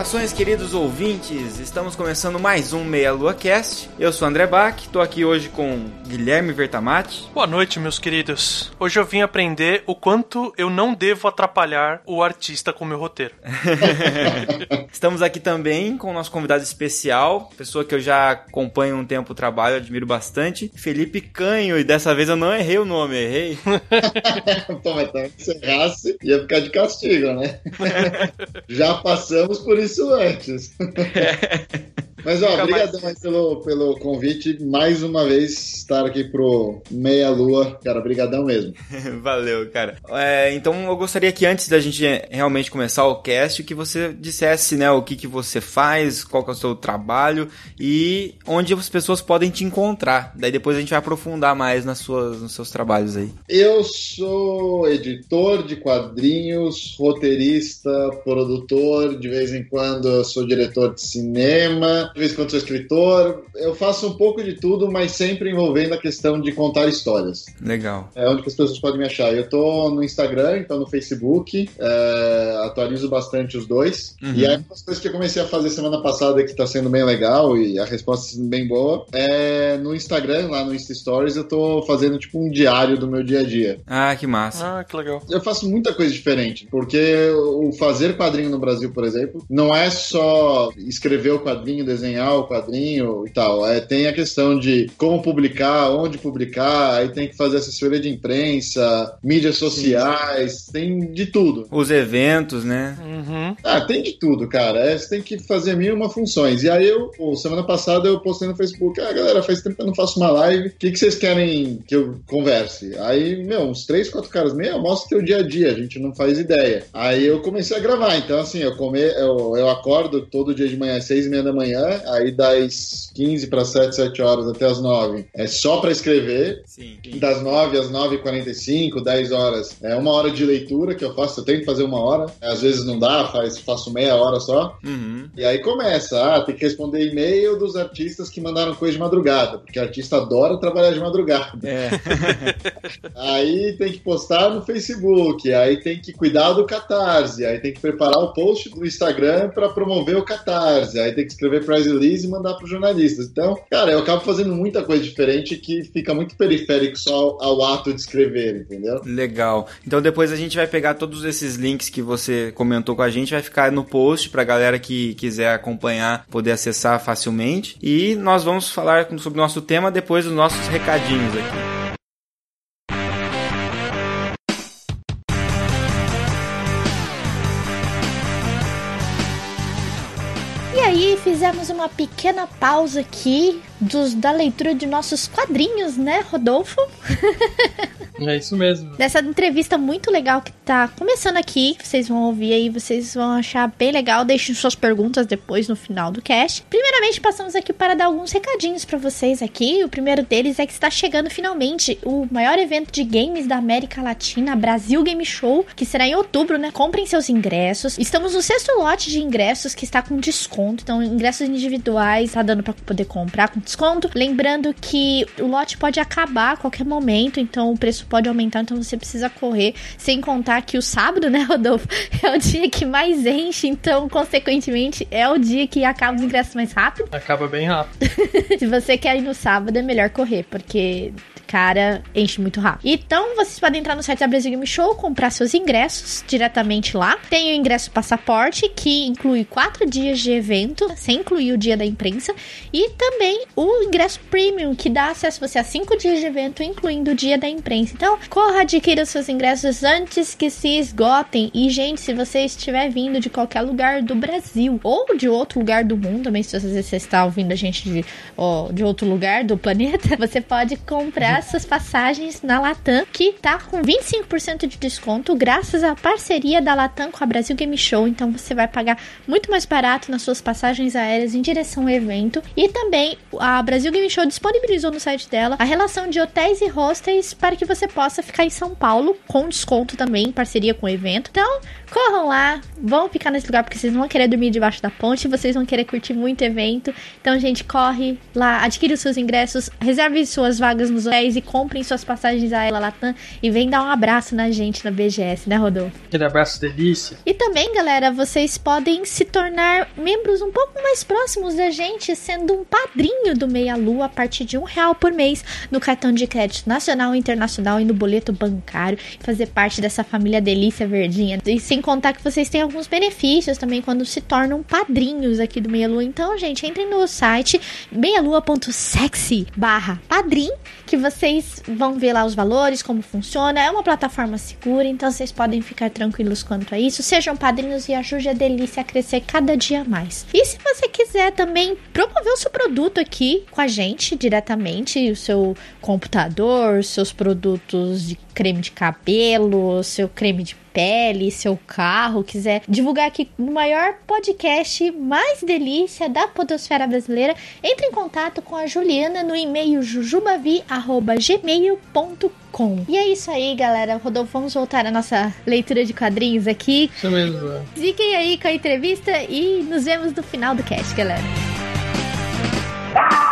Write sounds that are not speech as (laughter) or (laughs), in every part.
Saudações, queridos ouvintes! Estamos começando mais um Meia Lua Cast. Eu sou André Bach, estou aqui hoje com Guilherme Vertamati. Boa noite, meus queridos. Hoje eu vim aprender o quanto eu não devo atrapalhar o artista com meu roteiro. (laughs) Estamos aqui também com o nosso convidado especial, pessoa que eu já acompanho um tempo o trabalho, admiro bastante, Felipe Canho, e dessa vez eu não errei o nome, errei. (laughs) Pô, mas também se errasse, ia ficar de castigo, né? (laughs) já passamos por isso antes. (laughs) Mas, ó, obrigadão mais... pelo, pelo convite. Mais uma vez, estar aqui pro Meia Lua. Cara, obrigadão mesmo. (laughs) Valeu, cara. É, então, eu gostaria que antes da gente realmente começar o cast, que você dissesse, né, o que, que você faz, qual que é o seu trabalho e onde as pessoas podem te encontrar. Daí depois a gente vai aprofundar mais nas suas, nos seus trabalhos aí. Eu sou editor de quadrinhos, roteirista, produtor, de vez em quando eu sou diretor de cinema de vez em quando sou escritor. Eu faço um pouco de tudo, mas sempre envolvendo a questão de contar histórias. Legal. É onde as pessoas podem me achar. Eu tô no Instagram, então no Facebook, é, atualizo bastante os dois. Uhum. E aí, uma das coisas que eu comecei a fazer semana passada que tá sendo bem legal e a resposta tá sendo bem boa é no Instagram, lá no Insta Stories, eu tô fazendo tipo um diário do meu dia a dia. Ah, que massa. Ah, que legal. Eu faço muita coisa diferente, porque o fazer quadrinho no Brasil, por exemplo, não é só escrever o quadrinho, desenhar o quadrinho e tal. É, tem a questão de como publicar, onde publicar, aí tem que fazer assessoria de imprensa, mídias sociais, Sim. tem de tudo. Os eventos, né? Uhum. Ah, tem de tudo, cara. É, você tem que fazer mil uma funções. E aí eu, pô, semana passada eu postei no Facebook, ah, galera, faz tempo que eu não faço uma live, o que, que vocês querem que eu converse? Aí, meu, uns três, quatro caras, meu, mostra teu dia a dia, a gente não faz ideia. Aí eu comecei a gravar, então assim, eu, come, eu, eu acordo todo dia de manhã às seis e meia da manhã, manhã, aí das 15 para 7, 7 horas até as 9 é só para escrever. Sim, sim. Das 9 às 9h45, 10 horas é uma hora de leitura que eu faço, eu tenho que fazer uma hora. Às vezes não dá, faz, faço meia hora só. Uhum. E aí começa, ah, tem que responder e-mail dos artistas que mandaram coisa de madrugada, porque artista adora trabalhar de madrugada. É. (laughs) aí tem que postar no Facebook, aí tem que cuidar do Catarse, aí tem que preparar o post do Instagram para promover o Catarse, aí tem que escrever press release e mandar para os jornalistas. Então, cara, eu acabo fazendo muita coisa diferente que fica muito periférico só ao, ao ato de escrever, entendeu? Legal. Então depois a gente vai pegar todos esses links que você comentou com a gente, vai ficar no post para galera que quiser acompanhar poder acessar facilmente. E nós vamos falar sobre o nosso tema depois dos nossos recadinhos aqui. Uma pequena pausa aqui dos, da leitura de nossos quadrinhos, né, Rodolfo? (laughs) É isso mesmo. Dessa entrevista muito legal que tá começando aqui, vocês vão ouvir aí, vocês vão achar bem legal. Deixem suas perguntas depois no final do cast. Primeiramente, passamos aqui para dar alguns recadinhos para vocês aqui. O primeiro deles é que está chegando finalmente o maior evento de games da América Latina, Brasil Game Show, que será em outubro, né? Comprem seus ingressos. Estamos no sexto lote de ingressos que está com desconto, então ingressos individuais tá dando para poder comprar com desconto. Lembrando que o lote pode acabar a qualquer momento, então o preço pode aumentar, então você precisa correr. Sem contar que o sábado, né, (laughs) Rodolfo, é o dia que mais enche, então, consequentemente, é o dia que acaba os ingressos mais rápido. Acaba bem rápido. (laughs) Se você quer ir no sábado, é melhor correr, porque cara, enche muito rápido. Então, vocês podem entrar no site da Brasil Game Show, comprar seus ingressos diretamente lá. Tem o ingresso passaporte, que inclui quatro dias de evento, sem incluir o dia da imprensa. E também o ingresso premium, que dá acesso você a cinco dias de evento, incluindo o dia da imprensa. Então, corra, adquira os seus ingressos antes que se esgotem. E, gente, se você estiver vindo de qualquer lugar do Brasil ou de outro lugar do mundo, também, se você está ouvindo a gente de, de outro lugar do planeta, (laughs) você pode comprar suas passagens na Latam, que tá com 25% de desconto, graças à parceria da Latam com a Brasil Game Show. Então, você vai pagar muito mais barato nas suas passagens aéreas em direção ao evento. E também a Brasil Game Show disponibilizou no site dela a relação de hotéis e hostels para que você possa ficar em São Paulo com desconto também, em parceria com o evento. Então, corram lá, vão ficar nesse lugar porque vocês vão querer dormir debaixo da ponte, vocês vão querer curtir muito evento. Então, gente, corre lá, adquire os seus ingressos, reserve suas vagas nos hotéis e comprem suas passagens a ela Latam e vem dar um abraço na gente na BGS, né, Rodolfo? Aquele abraço delícia. E também, galera, vocês podem se tornar membros um pouco mais próximos da gente, sendo um padrinho do Meia Lua a partir de um real por mês no cartão de crédito nacional, internacional e no boleto bancário. Fazer parte dessa família delícia verdinha. E sem contar que vocês têm alguns benefícios também quando se tornam padrinhos aqui do Meia Lua. Então, gente, entrem no site meialua.sexy barra padrim, que vocês vão ver lá os valores, como funciona. É uma plataforma segura, então vocês podem ficar tranquilos quanto a isso. Sejam padrinhos e ajude a delícia a crescer cada dia mais. E se você quiser também promover o seu produto aqui com a gente diretamente, o seu computador, seus produtos de creme de cabelo, seu creme de pele, seu carro, quiser divulgar aqui no maior podcast mais delícia da podosfera brasileira, entre em contato com a Juliana no e-mail jujubavi@gmail.com. E é isso aí, galera. Rodolfo, vamos voltar à nossa leitura de quadrinhos aqui. Isso mesmo. Fiquem aí com a entrevista e nos vemos no final do cast, galera. Ah!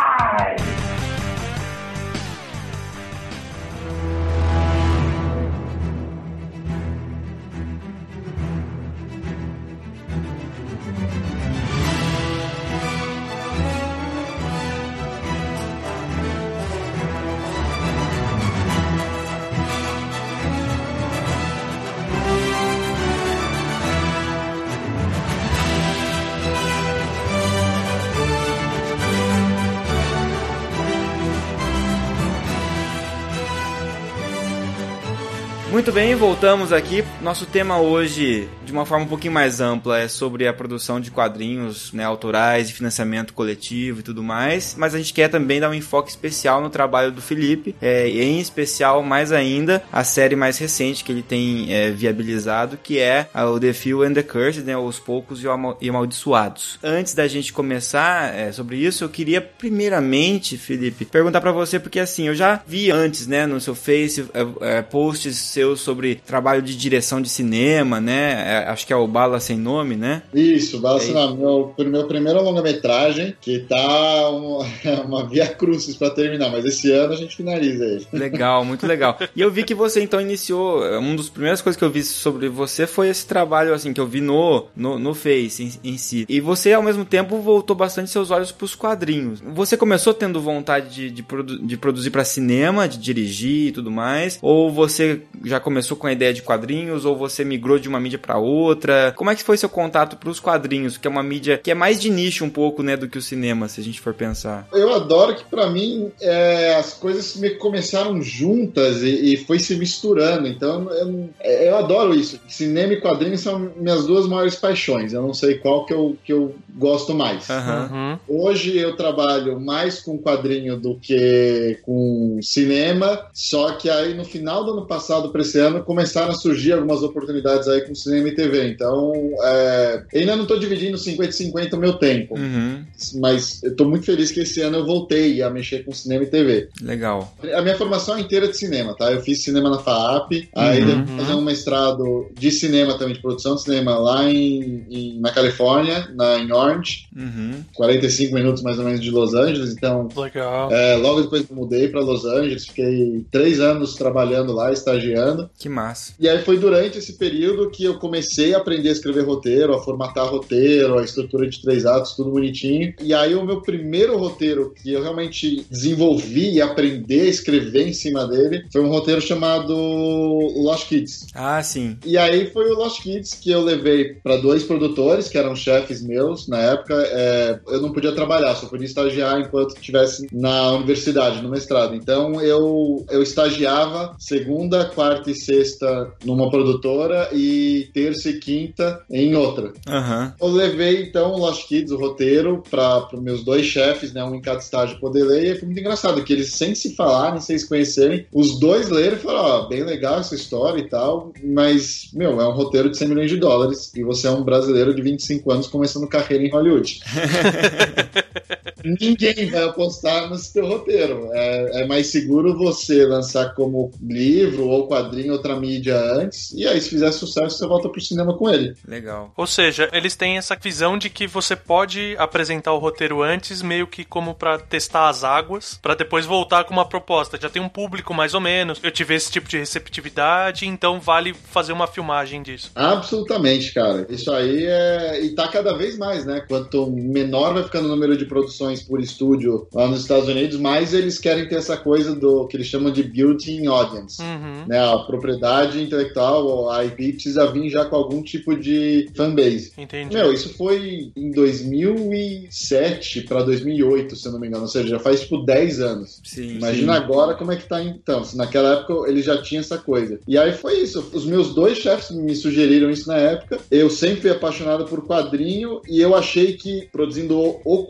Muito bem, voltamos aqui. Nosso tema hoje, de uma forma um pouquinho mais ampla, é sobre a produção de quadrinhos né, autorais e financiamento coletivo e tudo mais. Mas a gente quer também dar um enfoque especial no trabalho do Felipe, é, em especial, mais ainda, a série mais recente que ele tem é, viabilizado, que é o The Few and the Cursed, né, Os Poucos e Amaldiçoados. Antes da gente começar é, sobre isso, eu queria primeiramente, Felipe, perguntar pra você, porque assim, eu já vi antes, né, no seu Face, é, é, posts seus sobre trabalho de direção de cinema, né, é, acho que é o Bala Sem Nome, né? Isso, Bala É Sem Nome, meu, meu primeiro longa-metragem, que tá uma, (laughs) uma via crucis pra terminar, mas esse ano a gente finaliza ele. Legal, muito legal. (laughs) E eu vi que você então iniciou. Uma das primeiras coisas que eu vi sobre você foi esse trabalho, assim, que eu vi no, no, no Face em, em si. E você, ao mesmo tempo, voltou bastante seus olhos pros quadrinhos. Você começou tendo vontade de, de, produ- de produzir pra cinema, de dirigir e tudo mais? Ou você já começou com a ideia de quadrinhos? Ou você migrou de uma mídia pra outra? Como é que foi seu contato pros quadrinhos? Que é uma mídia que é mais de nicho um pouco, né, do que o cinema, se a gente for pensar. Eu adoro que pra mim é, as coisas que começaram juntas e, e foi se misturando. Então eu, eu adoro isso. Cinema e quadrinhos são minhas duas maiores paixões. Eu não sei qual que eu, que eu gosto mais. Uhum. Hoje eu trabalho mais com quadrinho do que com cinema, só que aí no final do ano passado para esse ano começaram a surgir algumas oportunidades aí com cinema e TV. Então, é, ainda não estou dividindo 50 e 50 o meu tempo, Uhum. mas eu tô muito feliz que esse ano eu voltei a mexer com cinema e TV. Legal. A minha formação é inteira de cinema, tá? Eu fiz cinema na FAAP, aí Uhum. depois fazer um mestrado de cinema também, de produção de cinema lá em, em- na Califórnia, na, em Orange, Uhum. 45 minutos mais ou menos de Los Angeles, então Legal. é, logo depois eu mudei para Los Angeles, fiquei três anos trabalhando lá, estagiando, Que massa. E aí foi durante esse período que eu comecei a aprender a escrever roteiro, a formatar roteiro, a estrutura de três atos, tudo bonitinho. E aí o meu primeiro roteiro que eu realmente desenvolvi e aprendi a escrever em cima dele foi um roteiro chamado Lost Kids. Ah, sim. E aí foi o Lost Kids que eu levei para dois produtores, que eram chefes meus na época. É, eu não podia trabalhar, só podia estagiar enquanto estivesse na universidade, no mestrado. Então eu, eu estagiava segunda, quarta e sexta numa produtora e terça e quinta em outra. Aham. Eu levei então o Lost Kids, o roteiro, para os meus dois chefes, né, um em cada estágio poder ler. E foi muito engraçado que eles, sem se falarem, sem se conhecerem, os dois leram e falaram: Ó, bem legal essa história e tal, mas, meu, é um roteiro de 100 milhões de dólares e você é um brasileiro de 25 anos começando carreira em Hollywood. (laughs) Ninguém vai apostar no seu roteiro. É, é mais seguro você lançar como livro ou quadrinho, outra mídia antes, e aí, se fizer sucesso, você volta pro cinema com ele. Legal. Ou seja, eles têm essa visão de que você pode apresentar o roteiro antes, meio que como pra testar as águas, pra depois voltar com uma proposta. Já tem um público mais ou menos, eu tive esse tipo de receptividade, então vale fazer uma filmagem disso. Absolutamente, cara. Isso aí é. E tá cada vez mais, né? Quanto menor vai ficando o número de produções por estúdio lá nos Estados Unidos, mais eles querem ter essa coisa do que eles chamam de built-in audience. Uhum. Né? A propriedade intelectual, a IP, precisa vir já com algum tipo de fanbase. Entendi. Meu, isso foi em 2007 para 2008, se eu não me engano. Ou seja, já faz tipo 10 anos. Sim. Imagina sim. agora como é que tá então. Se naquela época ele já tinha essa coisa. E aí foi isso. Os meus dois chefes me sugeriram isso na época. Eu sempre fui apaixonado por quadrinho e eu achei que produzindo o- o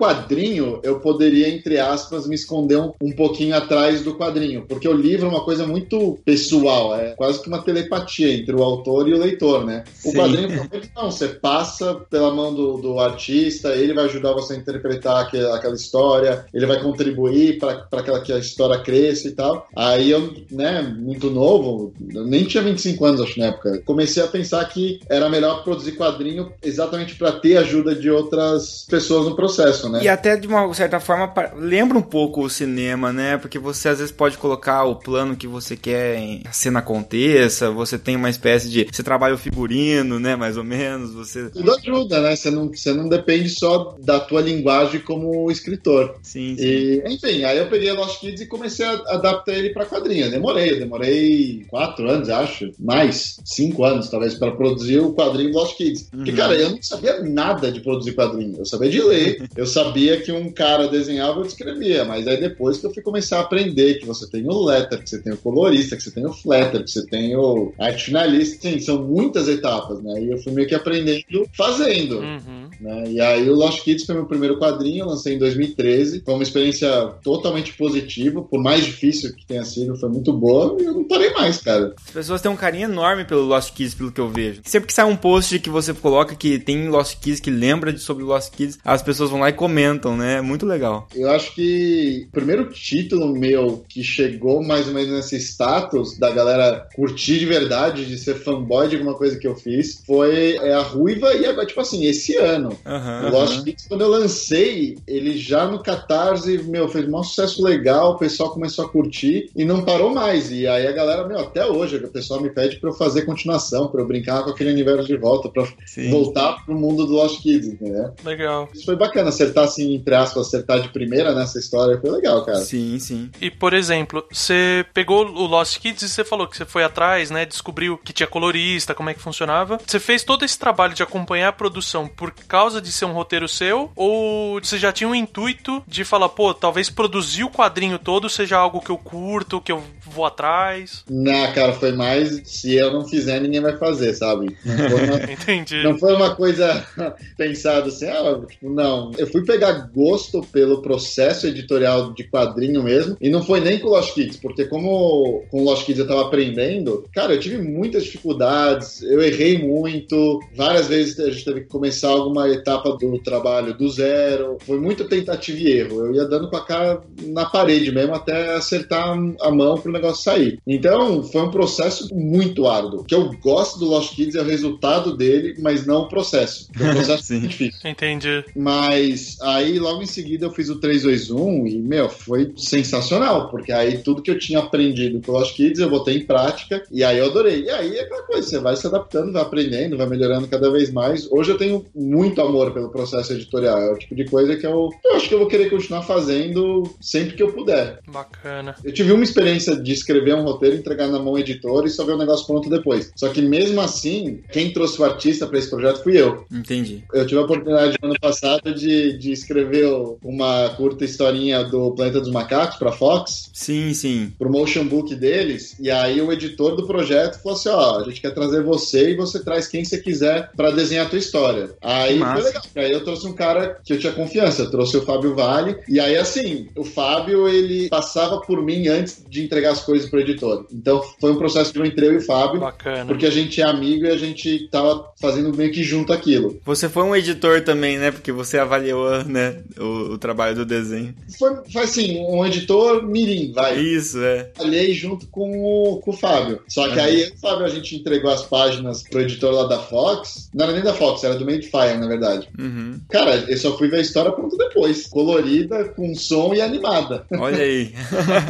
eu poderia, entre aspas, me esconder um, um pouquinho atrás do quadrinho. Porque o livro é uma coisa muito pessoal. É quase que uma telepatia entre o autor e o leitor, né? O Sim. quadrinho não. Você passa pela mão do, do artista, ele vai ajudar você a interpretar aque- aquela história, ele vai contribuir para aquela que a história cresça e tal. Aí eu, né, muito novo, eu nem tinha 25 anos, acho, na época, comecei a pensar que era melhor produzir quadrinho exatamente para ter ajuda de outras pessoas no processo, né? E até de uma certa forma lembra um pouco o cinema, né? Porque você às vezes pode colocar o plano que você quer em a cena aconteça, você tem uma espécie de. Você trabalha o figurino, né? Mais ou menos. Você. Tudo ajuda, né? Você não, você não depende só da tua linguagem como escritor. Sim, sim. E, enfim, aí eu peguei Lost Kids e comecei a adaptar ele pra quadrinho. Eu demorei, eu demorei quatro anos, acho, mais, cinco anos talvez, pra produzir o quadrinho Lost Kids. Porque, Uhum. cara, eu não sabia nada de produzir quadrinho. Eu sabia de ler, (laughs) eu sabia que um cara desenhava eu escrevia, mas aí depois que eu fui começar a aprender que você tem o letter, que você tem o colorista, que você tem o flatter, que você tem o arte finalista, sim, são muitas etapas, né? E eu fui meio que aprendendo fazendo Uhum. Né? E aí o Lost Kids foi meu primeiro quadrinho, eu lancei em 2013. Foi uma experiência totalmente positiva, por mais difícil que tenha sido, foi muito boa e eu não parei mais, cara. As pessoas têm um carinho enorme pelo Lost Kids, pelo que eu vejo. Sempre que sai um post que você coloca que tem Lost Kids, que lembra de sobre Lost Kids, as pessoas vão lá e comentam, né? É muito legal. Eu acho que o primeiro título meu que chegou mais ou menos nesse status da galera curtir de verdade, de ser fanboy de alguma coisa que eu fiz, foi é, a Ruiva e agora, tipo assim, esse ano. Aham. O Lost. Kids, quando eu lancei, ele já no Catarse, meu, fez um sucesso legal, o pessoal começou a curtir e não parou mais. E aí a galera, meu, até hoje, o pessoal me pede pra eu fazer continuação, pra eu brincar com aquele universo de volta, pra Sim. voltar pro mundo do Lost Kids, entendeu? Legal. Isso foi bacana, acertar assim, entre aspas, acertar de primeira nessa história, foi legal, cara. Sim, sim. E, por exemplo, você pegou o Lost Kids e você falou que você foi atrás, né? Descobriu que tinha colorista, como é que funcionava. Você fez todo esse trabalho de acompanhar a produção por causa de ser um roteiro seu? Ou você já tinha um intuito de falar, pô, talvez produzir o quadrinho todo seja algo que eu curto, que eu vou atrás? Não, cara, foi mais se eu não fizer, ninguém vai fazer, sabe? Não foi uma, (laughs) (laughs) Entendi. Não foi uma coisa (laughs) pensada assim, ah, tipo, não. Eu fui pegar gosto pelo processo editorial de quadrinho mesmo, e não foi nem com o Lost Kids, porque como com o Lost Kids eu tava aprendendo, cara, eu tive muitas dificuldades, eu errei muito, várias vezes a gente teve que começar alguma etapa do trabalho do zero, foi muita tentativa e erro. Eu ia dando com a cara na parede mesmo até acertar a mão pro negócio sair. Então, foi um processo muito árduo. O que eu gosto do Lost Kids é o resultado dele, mas não o processo. O (laughs) processo é difícil. Entendi. Mas aí, logo em seguida, eu fiz o 321 e, meu, foi sensacional, porque aí tudo que eu tinha aprendido com o Lost Kids eu botei em prática e aí eu adorei. E aí é aquela coisa, você vai se adaptando, vai aprendendo, vai melhorando cada vez mais. Hoje eu tenho muito amor pelo processo editorial. É o tipo de coisa que eu, eu acho que eu vou querer continuar fazendo sempre que eu puder. Bacana. Eu tive uma experiência de escrever um roteiro, entregar na mão editora e só ver o negócio pronto depois. Só que mesmo assim, quem trouxe o artista para esse projeto fui eu. Entendi. Eu tive a oportunidade no ano passado de, de escrever uma curta historinha do Planeta dos Macacos para Fox, Sim, sim. pro motion book deles, e aí o editor do projeto falou assim: ó, a gente quer trazer você e você traz quem você quiser para desenhar a tua história. Aí foi legal. Aí eu trouxe um cara que eu tinha confiança, eu trouxe o Fábio Vale, e aí assim, o Fábio ele passava por mim antes de entregar as coisas pro editor. Então foi um processo que eu entrei eu e o Fábio. Bacana. Porque a gente é amigo e a gente tava fazendo meio que junto aquilo. Você foi um editor também, né? Porque você avaliou, né, o, o trabalho do desenho. Foi, foi assim, um editor mirim, vai. Isso, é. Trabalhei junto com o, com o Fábio. Só que Uhum. aí, eu e o Fábio, a gente entregou as páginas pro editor lá da Fox. Não era nem da Fox, era do Madefire, na verdade. Uhum. Cara, eu só fui ver a história pronto depois. Colorida, com som e animada. Olha aí.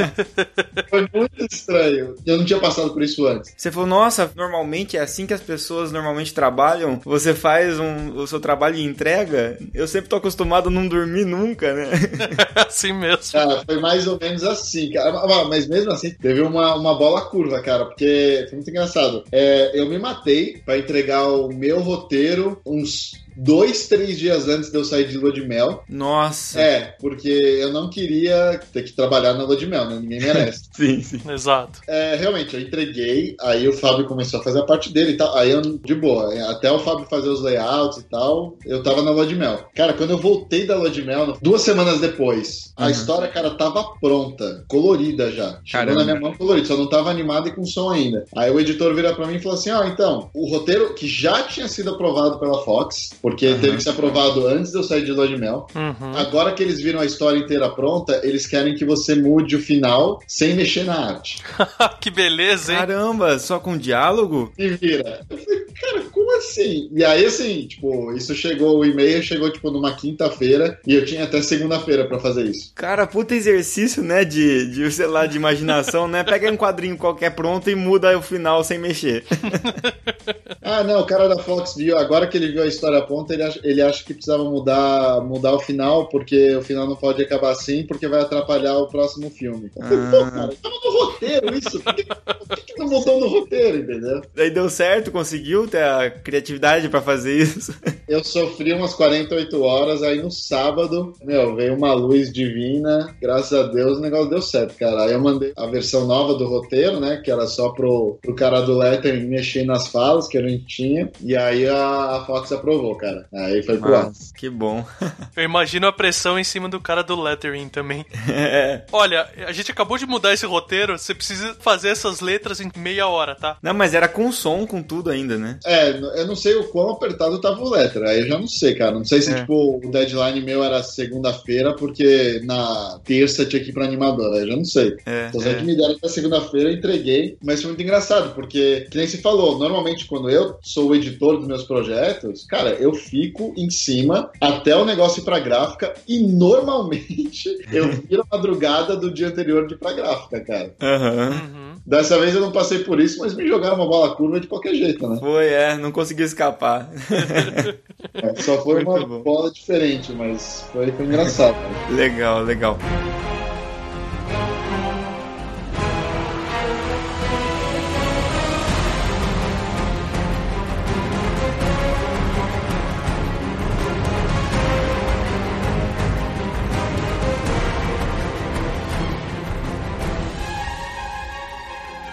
(laughs) Foi muito estranho. Eu não tinha passado por isso antes. Você falou, nossa, normalmente é assim que as pessoas normalmente trabalham. Você faz um, o seu trabalho e entrega. Eu sempre tô acostumado a não dormir nunca, né? (laughs) (laughs) assim mesmo. Cara, foi mais ou menos assim, cara. Mas- mesmo assim, teve uma, uma bola curva, cara, porque foi muito engraçado. É, eu me matei pra entregar o meu roteiro uns dois, três dias antes de eu sair de lua de mel. Nossa. É, porque eu não queria ter que trabalhar na lua de mel, né? Ninguém merece. (laughs) Sim, sim. Exato. É, realmente, eu entreguei, aí o Fábio começou a fazer a parte dele e tal. Aí eu, de boa, até o Fábio fazer os layouts e tal, eu tava na lua de mel. Cara, quando eu voltei da lua de mel, duas semanas depois, a Uhum. história, cara, tava pronta, colorida já. Chegou Caramba. na minha mão colorida, só não tava animada e com som ainda. Aí o editor vira pra mim e falou assim: ó, então, o roteiro que já tinha sido aprovado pela Fox, porque Uhum. teve que ser aprovado antes de eu sair de lua de mel. Uhum. Agora que eles viram a história inteira pronta, eles querem que você mude o final sem mexer na arte. (laughs) que beleza, hein? Caramba, só com diálogo? E vira. Eu falei, cara, como assim? E aí, assim, tipo, isso chegou, o e-mail chegou, tipo, numa quinta-feira e eu tinha até segunda-feira pra fazer isso. Cara, puta exercício, né? De, de, sei lá, de imaginação, né? Pega um quadrinho qualquer pronto e muda o final sem mexer. (laughs) Ah, não, o cara da Fox viu, agora que ele viu a história pronta, ele acha, ele acha que precisava mudar, mudar o final, porque o final não pode acabar assim, porque vai atrapalhar o próximo filme. Eu falei, pô, cara, tava no roteiro isso, por que, por que que não botou no roteiro, entendeu? Daí deu certo, conseguiu ter a criatividade pra fazer isso. Eu sofri umas 48 horas, aí no sábado, meu, veio uma luz divina, graças a Deus o negócio deu certo, cara. Aí eu mandei a versão nova do roteiro, né, que era só pro, pro cara do lettering mexer nas falas que a gente tinha, e aí a, a Fox aprovou, cara. Aí foi pro ar. Que bom. (laughs) Eu imagino a pressão em cima do cara do lettering também. É. Olha, a gente acabou de mudar esse roteiro, você precisa fazer essas letras em meia hora, tá? Não, mas era com som, com tudo ainda, né? É, eu não sei o quão apertado tava o aí eu já não sei, cara. Não sei se, É. tipo, o deadline meu era segunda-feira, porque na terça tinha que ir pra animadora, aí eu já não sei. É, Então, é. é. que me deram até segunda-feira, eu entreguei. Mas foi muito engraçado, porque, que nem se falou, normalmente quando eu sou o editor dos meus projetos, cara, eu fico em cima até o negócio ir pra gráfica e normalmente (laughs) eu viro a madrugada do dia anterior de ir pra gráfica, cara. Aham. Uhum. Dessa vez eu não passei por isso, mas me jogaram uma bola curva de qualquer jeito, né? Foi, é, não conseguiu escapar. (laughs) É, Só foi Muito uma bom. bola diferente, mas foi, foi engraçado. legal, legal.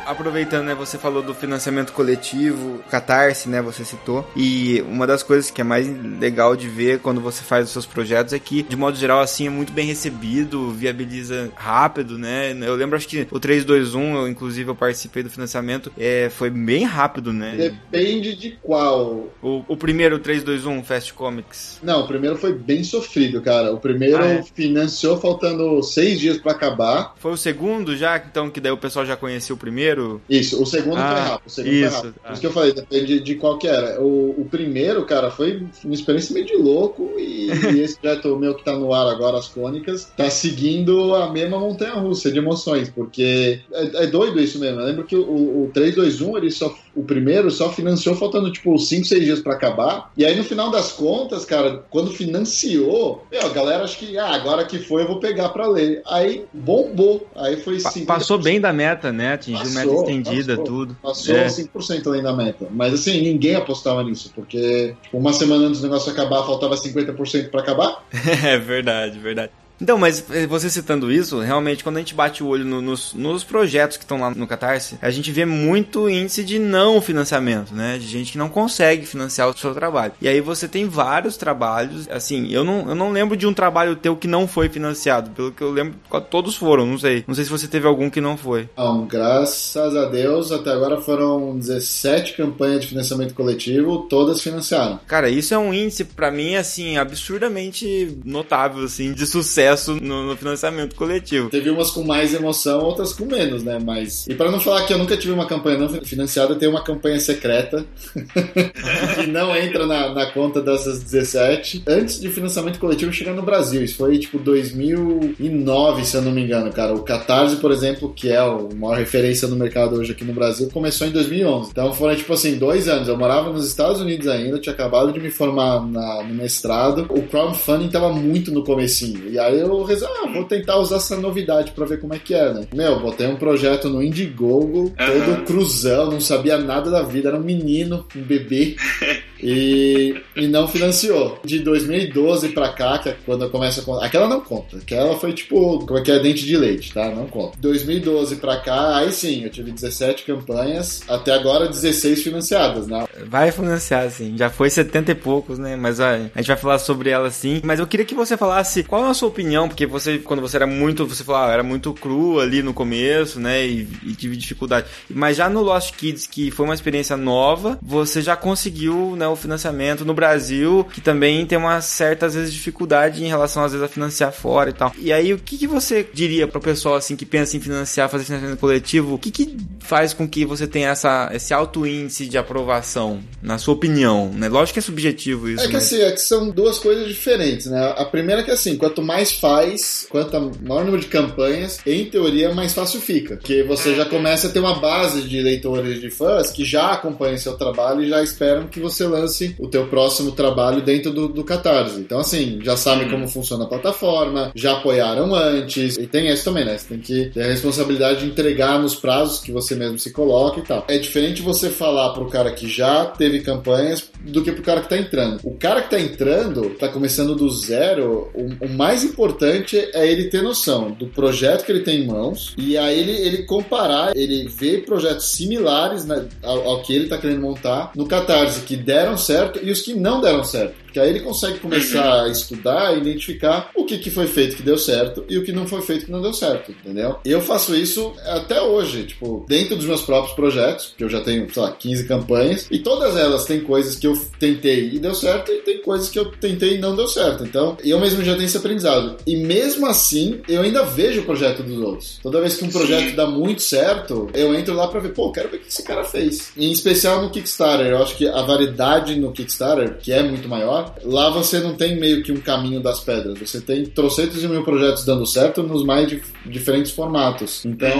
Aproveitando, né, você falou do financiamento coletivo, Catarse, né, você citou, e uma das coisas que é mais legal de ver quando você faz os seus projetos é que, de modo geral, assim, é muito bem recebido, viabiliza rápido, né? Eu lembro, acho que o 321, eu, inclusive, eu participei do financiamento, é, foi bem rápido, né? Depende de qual. O, o primeiro, o 321, Fast Comics. Não, o primeiro foi bem sofrido, cara. O primeiro Ah, é? financiou faltando seis dias pra acabar. Foi o segundo já, então, que daí o pessoal já conhecia o primeiro? Isso, o segundo Ah, foi rápido. O segundo isso, foi rápido. ah. Por isso que eu falei, depende de qual que era. O, o primeiro, cara, foi uma experiência meio de louco. E, e (laughs) esse projeto meu que tá no ar agora, as crônicas, tá seguindo a mesma montanha russa de emoções. Porque é, é doido isso mesmo. Eu lembro que o, o 321, ele só. O primeiro só financiou faltando tipo 5, 6 dias pra acabar. E aí no final das contas, cara, quando financiou, meu, a galera acho que, ah, agora que foi eu vou pegar pra ler. Aí bombou. Aí foi Pa- 50%. passou bem da meta, né? Atingiu meta Passou, estendida, passou. tudo. Passou É. 5% além da meta. Mas assim, ninguém apostava nisso, porque uma semana antes do negócio acabar, faltava 50% pra acabar. (laughs) É verdade, verdade. Então, mas eh, você citando isso, realmente, quando a gente bate o olho no- nos, nos projetos que estão lá no Catarse, a gente vê muito índice de não financiamento, né? De gente que não consegue financiar o seu trabalho. E aí você tem vários trabalhos, assim, eu não, eu não lembro de um trabalho teu que não foi financiado. Pelo que eu lembro, todos foram, não sei. Não sei se você teve algum que não foi. Então, graças a Deus, até agora foram 17 campanhas de financiamento coletivo, todas financiaram. Cara, isso é um índice, pra mim, assim, absurdamente notável, assim, de sucesso no, no financiamento coletivo. Teve umas com mais emoção, outras com menos, né? Mas. E pra não falar que eu nunca tive uma campanha não financiada, tem uma campanha secreta (laughs) que não entra na, na conta dessas 17 antes de financiamento coletivo chegar no Brasil. Isso foi tipo 2009, se eu não me engano, cara. O Catarse, por exemplo, que é a maior referência no mercado hoje aqui no Brasil, começou em 2011. Então foram tipo assim, dois anos. Eu morava nos Estados Unidos ainda, tinha acabado de me formar na- no mestrado. O crowdfunding tava muito no comecinho. E aí eu resolvi, ah, vou tentar usar essa novidade pra ver como é que é, né? Meu, botei um projeto no Indiegogo, todo cruzão, não sabia nada da vida, era um menino, um bebê. (laughs) E, e não financiou. De 2012 pra cá, que é quando eu começo a contar. Aquela não conta. Aquela foi tipo, como é que é? Dente de leite, tá? Não conta. 2012 pra cá, aí sim, eu tive 17 campanhas, até agora 16 financiadas, né? Vai financiar, sim. Já foi 70 e poucos, né? Mas a, a gente vai falar sobre ela sim. Mas eu queria que você falasse qual é a sua opinião, porque você, quando você era muito, você falou, ah, era muito cru ali no começo, né? E, e tive dificuldade. Mas já no Lost Kids, que foi uma experiência nova, você já conseguiu, né, o financiamento no Brasil, que também tem uma certa, às vezes, dificuldade em relação, às vezes, a financiar fora e tal. E aí, o que, que você diria pro pessoal, assim, que pensa em financiar, fazer financiamento coletivo? O que que faz com que você tenha essa, esse alto índice de aprovação, na sua opinião, né? Lógico que é subjetivo isso, É que mas... assim, é que são duas coisas diferentes, né? A primeira é que assim, quanto mais faz, quanto maior número de campanhas, em teoria, mais fácil fica. Porque você já começa a ter uma base de leitores de fãs que já acompanham seu trabalho e já esperam que você lance o teu próximo trabalho dentro do, do Catarse. Então, assim, já sabem como funciona a plataforma, já apoiaram antes. E tem isso também, né? Você tem que ter a responsabilidade de entregar nos prazos que você mesmo se coloca e tal. É diferente você falar pro cara que já teve campanhas do que pro cara que tá entrando. O cara que tá entrando, tá começando do zero, o, o mais importante é ele ter noção do projeto que ele tem em mãos e aí ele, ele comparar, ele ver projetos similares né, ao, ao que ele tá querendo montar no Catarse, que deram certo e os que não deram certo. Porque aí ele consegue começar a estudar e identificar o que, que foi feito que deu certo e o que não foi feito que não deu certo, entendeu? Eu faço isso até hoje, tipo, dentro dos meus próprios projetos, que eu já tenho, sei lá, 15 campanhas, e todas elas têm coisas que eu tentei e deu certo, e tem coisas que eu tentei e não deu certo. Então, eu mesmo já tenho esse aprendizado. E mesmo assim, eu ainda vejo o projeto dos outros. Toda vez que um projeto dá muito certo, eu entro lá pra ver, pô, quero ver o que esse cara fez. Em especial no Kickstarter, eu acho que a variedade no Kickstarter, que é muito maior, lá você não tem meio que um caminho das pedras. Você tem trocentos e mil projetos dando certo nos mais dif- diferentes formatos. Então,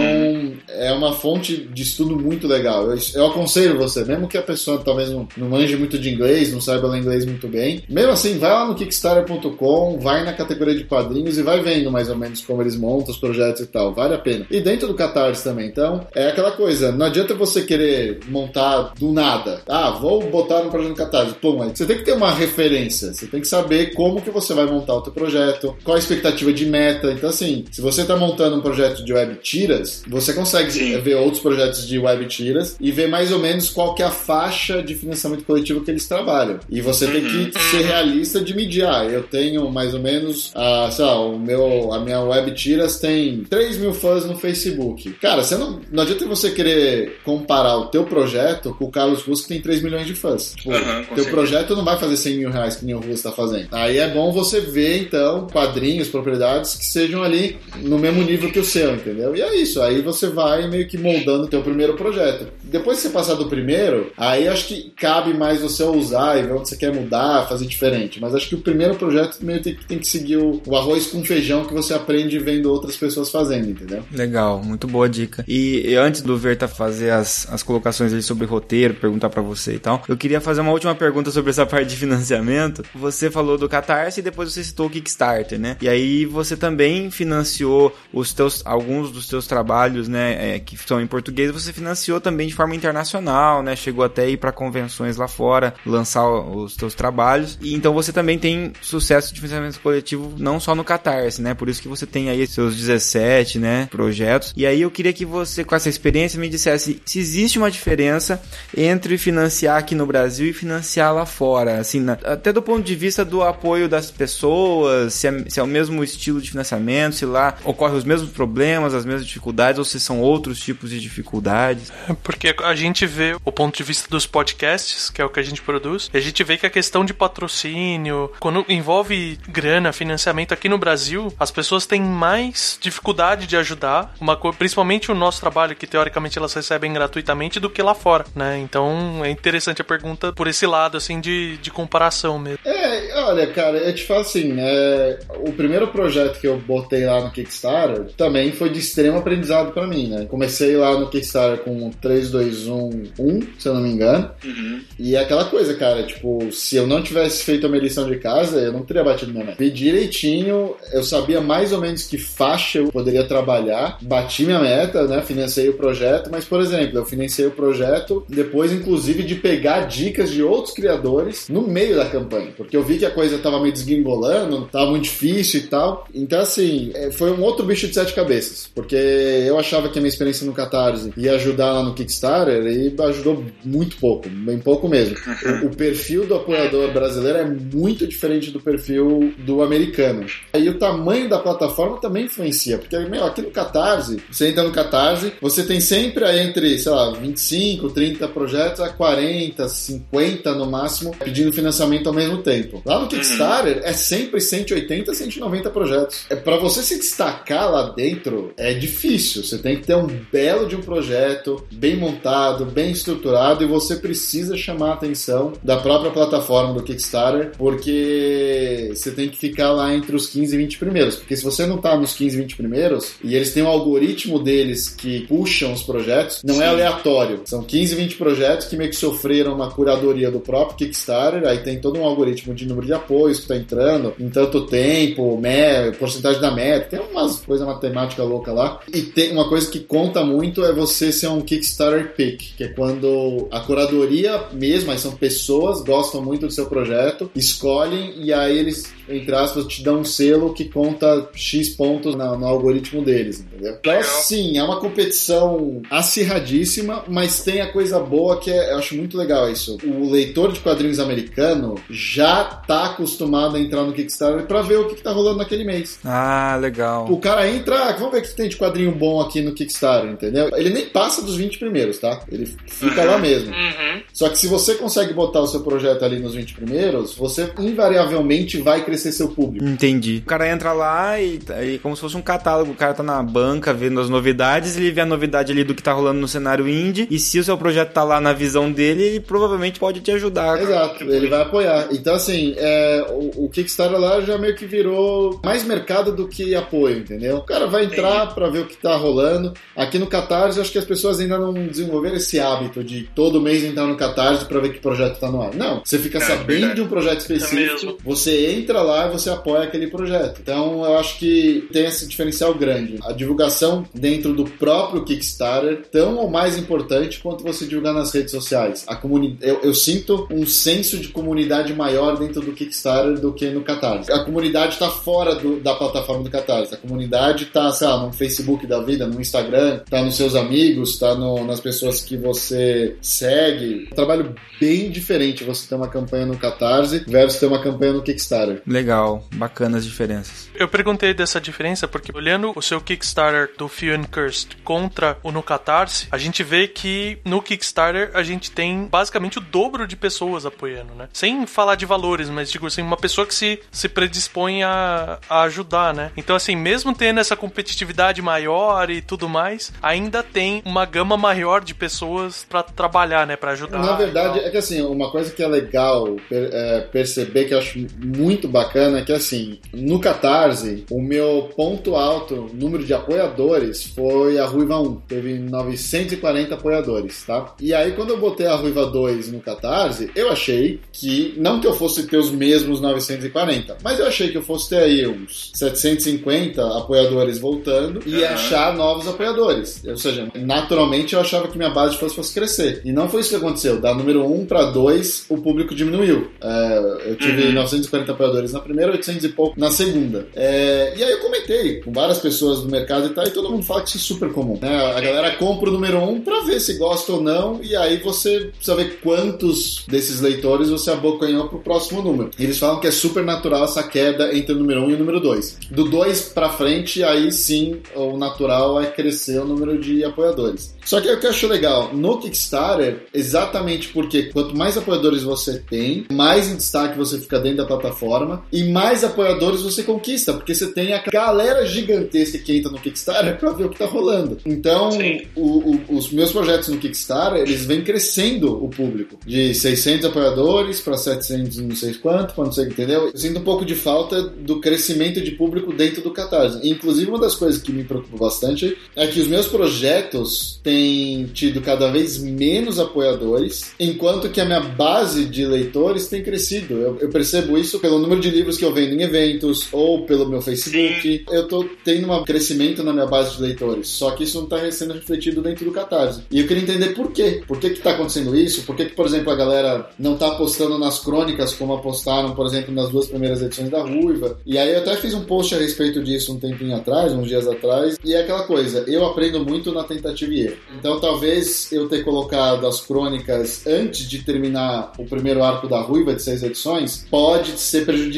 é uma fonte de estudo muito legal. Eu, eu aconselho você, mesmo que a pessoa talvez não, não manje muito de inglês, não saiba ler inglês muito bem, mesmo assim, vai lá no Kickstarter.com, vai na categoria de quadrinhos e vai vendo mais ou menos como eles montam os projetos e tal. Vale a pena. E dentro do Catarse também. Então, é aquela coisa, não adianta você querer montar do nada. Ah, vou botar um projeto no Catarse. Pum, aí você tem que ter uma referência. Você tem que saber como que você vai montar o teu projeto, qual a expectativa de meta. Então, assim, se você tá montando um projeto de web tiras, você consegue Sim. ver outros projetos de web tiras e ver mais ou menos qual que é a faixa de financiamento coletivo que eles trabalham. E você tem Uhum. que ser realista de medir. Ah, eu tenho mais ou menos, ah, sei lá, o meu, a minha web tiras tem 3 mil fãs no Facebook. Cara, você não, não adianta você querer comparar o teu projeto com o Carlos Russo que tem 3 milhões de fãs. Tipo, com teu certeza. projeto não vai fazer 100 mil reais que nem o Russo está fazendo. Aí é bom você ver, então, quadrinhos, propriedades que sejam ali no mesmo nível que o seu, entendeu? E é isso. Aí você vai meio que moldando o teu primeiro projeto. Depois que você passar do primeiro, aí acho que cabe mais você usar e ver onde você quer mudar, fazer diferente. Mas acho que o primeiro projeto meio tem, tem que seguir o, arroz com feijão que você aprende vendo outras pessoas fazendo, entendeu? Legal, muito boa dica. E, antes do Verta fazer as, as colocações ali sobre roteiro, perguntar pra você e tal, eu queria fazer uma última pergunta sobre essa parte de financiamento. Você falou do Catarse e depois você citou o Kickstarter, né? E aí você também financiou os teus, alguns dos teus trabalhos, né, é, que são em português, você financiou também de forma internacional, né? Chegou até a ir pra convenções lá fora, lançar os teus trabalhos. E então você também tem sucesso de financiamento coletivo não só no Catarse, né? Por isso que você tem aí seus 17, né, projetos. E aí eu queria que você com essa experiência me dissesse se existe uma diferença entre financiar aqui no Brasil e financiar lá fora, assim, na- até do ponto de vista do apoio das pessoas, se é, se é o mesmo estilo de financiamento, se lá ocorrem os mesmos problemas, as mesmas dificuldades ou se são outros tipos de dificuldades. Porque a gente vê o ponto de vista dos podcasts, que é o que a gente produz, e a gente vê que a questão de patrocínio, quando envolve grana, financiamento aqui no Brasil, as pessoas têm mais dificuldade de ajudar, uma principalmente o nosso trabalho, que teoricamente elas recebem gratuitamente, do que lá fora, né? Então é interessante a pergunta por esse lado, assim, de, de comparação mesmo. É, olha, cara, eu te falo assim, é, o primeiro projeto que eu botei lá no Kickstarter também foi de extremo aprendizado pra mim, né? Comecei lá no Kickstarter com 3, 2, 1, 1, se eu não me engano. Uhum. E é aquela coisa, cara, tipo, se eu não tivesse feito a minha lição de casa, eu não teria batido minha meta. Vi direitinho, eu sabia mais ou menos que faixa eu poderia trabalhar, bati minha meta, né? Financei o projeto, mas, por exemplo, eu financei o projeto depois, inclusive, de pegar dicas de outros criadores no meio da campanha, porque eu vi que a coisa tava meio desgringolando, tava muito difícil e tal. Então, assim, é, foi um outro bicho de sete cabeças, porque eu achava que a minha experiência no Catarse ia ajudar lá no Kickstarter e ajudou muito pouco, bem pouco mesmo. O, (laughs) o perfil do apoiador brasileiro é muito diferente do perfil do americano. Aí o tamanho da plataforma também influencia, porque meu, aqui no Catarse, você entra no Catarse, você tem sempre entre, sei lá, 25, 30 projetos a 40, 50 no máximo, pedindo financiamento ao mesmo tempo. Lá no Kickstarter é sempre 180, 190 projetos. É para você se destacar lá dentro é difícil. Você tem que ter um belo de um projeto, bem montado, bem estruturado e você precisa chamar a atenção da própria plataforma do Kickstarter, porque você tem que ficar lá entre os 15 e 20 primeiros. Porque se você não tá nos 15 e 20 primeiros, e eles têm um algoritmo deles que puxam os projetos, não é aleatório. São 15, 20 projetos que meio que sofreram uma curadoria do próprio Kickstarter, aí tem todo um algoritmo de número de apoios que tá entrando, em tanto tempo, me, porcentagem da meta, tem umas coisas matemática louca lá. E tem uma coisa que conta muito é você ser um Kickstarter pick, que é quando a curadoria mesmo, aí são pessoas, gostam muito do seu projeto, escolhem e aí eles, entre aspas, te dão um selo que conta X pontos na- no algoritmo deles, entendeu? Então, sim, é uma competição acirradíssima, mas tem a coisa boa que é, eu acho muito legal isso. O leitor de quadrinhos americano já tá acostumado a entrar no Kickstarter pra ver o que, que tá rolando naquele mês. Ah, legal. O cara entra, ah, vamos ver o que tem de quadrinho bom aqui no Kickstarter, entendeu? Ele nem passa dos 20 primeiros, tá? Ele fica lá mesmo. Uhum. Só que se você consegue botar o seu projeto ali nos 20 primeiros, você invariavelmente vai crescer seu público. Entendi. O cara entra lá e, e como se fosse um catálogo. O cara tá na banca vendo as novidades, ele vê a novidade ali do que tá rolando no cenário indie. E se o seu projeto tá lá na visão dele, ele provavelmente pode te ajudar. Exato, ele vai apoiar. Então, assim, é, o, o Kickstarter lá já meio que virou mais mercado do que apoio, entendeu? O cara vai entrar pra ver o que tá rolando. Aqui no Catarse, eu acho que as pessoas ainda não desenvolveram esse hábito de todo mês entrar no Catarse pra ver que projeto tá no ar. Não, você fica É, sabendo verdade. de um projeto específico, você entra lá e você apoia aquele projeto. Então eu acho que tem esse diferencial grande. A divulgação dentro do próprio Kickstarter, tão ou mais importante quanto você divulgar nas redes sociais. A comuni eu, eu sinto um senso de comunidade maior dentro do Kickstarter do que no Catarse. A comunidade está fora do- da plataforma do Catarse. A comunidade está, sei lá, no Facebook da vida, no Instagram, tá nos seus amigos, tá no- nas pessoas que você segue. Um trabalho bem diferente você ter uma campanha no Catarse versus ter uma campanha no Kickstarter. Legal, bacana as diferenças. Eu perguntei dessa diferença porque olhando o seu Kickstarter do Few and Cursed contra o no Catarse, a gente vê que no Kickstarter a gente tem basicamente o dobro de pessoas apoiando, né? Sem falar de valores, mas digo assim, uma pessoa que se, se predispõe a, a ajudar, né? Então assim, mesmo tendo essa competitividade maior e tudo mais, ainda tem uma gama maior de pessoas pra trabalhar, né? Pra ajudar. Na verdade, é que assim, uma coisa que é legal per- é, perceber, que eu acho muito bacana, é que assim, no Catarse, o meu ponto alto, número de apoiadores, foi a Ruiva 1. Teve 940 apoiadores, tá? E aí, quando eu botei a Ruiva 2 no Catarse, eu achei que, não que eu fosse ter os mesmos 940, mas eu achei que eu fosse ter aí uns 750 apoiadores voltando e Aham. achar novos apoiadores. Ou seja, naturalmente eu achava que minha base fãs fosse crescer. E não foi isso que aconteceu. Da número 1 para 2, o público diminuiu. É, eu tive Uhum. 940 apoiadores na primeira, 800 e pouco na segunda. É, e aí eu comentei com várias pessoas do mercado e tal, e todo mundo fala que isso é super comum. né? A galera compra o número 1 para ver se gosta ou não, e aí você precisa ver quantos desses leitores você abocanhou pro próximo número. Eles falam que é super natural essa queda entre o número 1 e o número 2. Do 2 para frente, aí sim, o natural é crescer o número de apoiadores. Só que o que eu acho legal, no Kickstarter, exatamente porque quanto mais apoiadores você tem, mais em destaque você fica dentro da plataforma e mais apoiadores você conquista, porque você tem a galera gigantesca que entra no Kickstarter pra ver o que tá rolando. Então, o- o- os meus projetos no Kickstarter, eles vêm crescendo o público. De 600 apoiadores para 700 não sei quanto, não sei, entendeu? Eu sinto um pouco de falta do crescimento de público dentro do Catarse. Inclusive, uma das coisas que me preocupa bastante é que os meus projetos têm tido cada vez menos apoiadores, enquanto que a minha base de leitores tem crescido. Eu, eu percebo isso pelo número de livros que eu vendo em eventos ou pelo meu Facebook. Eu tô tendo um crescimento na minha base de leitores, só que isso não tá sendo refletido dentro do Catarse. E eu queria entender por quê. Por que que tá acontecendo isso? Por que que, por exemplo, a galera não tá apostando nas crônicas como apostaram, por exemplo, nas duas primeiras edições da Ruiva? E aí eu até fiz um post a respeito disso um tempinho atrás, uns dias atrás, e é aquela coisa, eu aprendo muito na tentativa e erro. Então talvez eu ter colocado as crônicas antes de terminar o primeiro arco da Ruiva de seis edições pode ser prejudicial,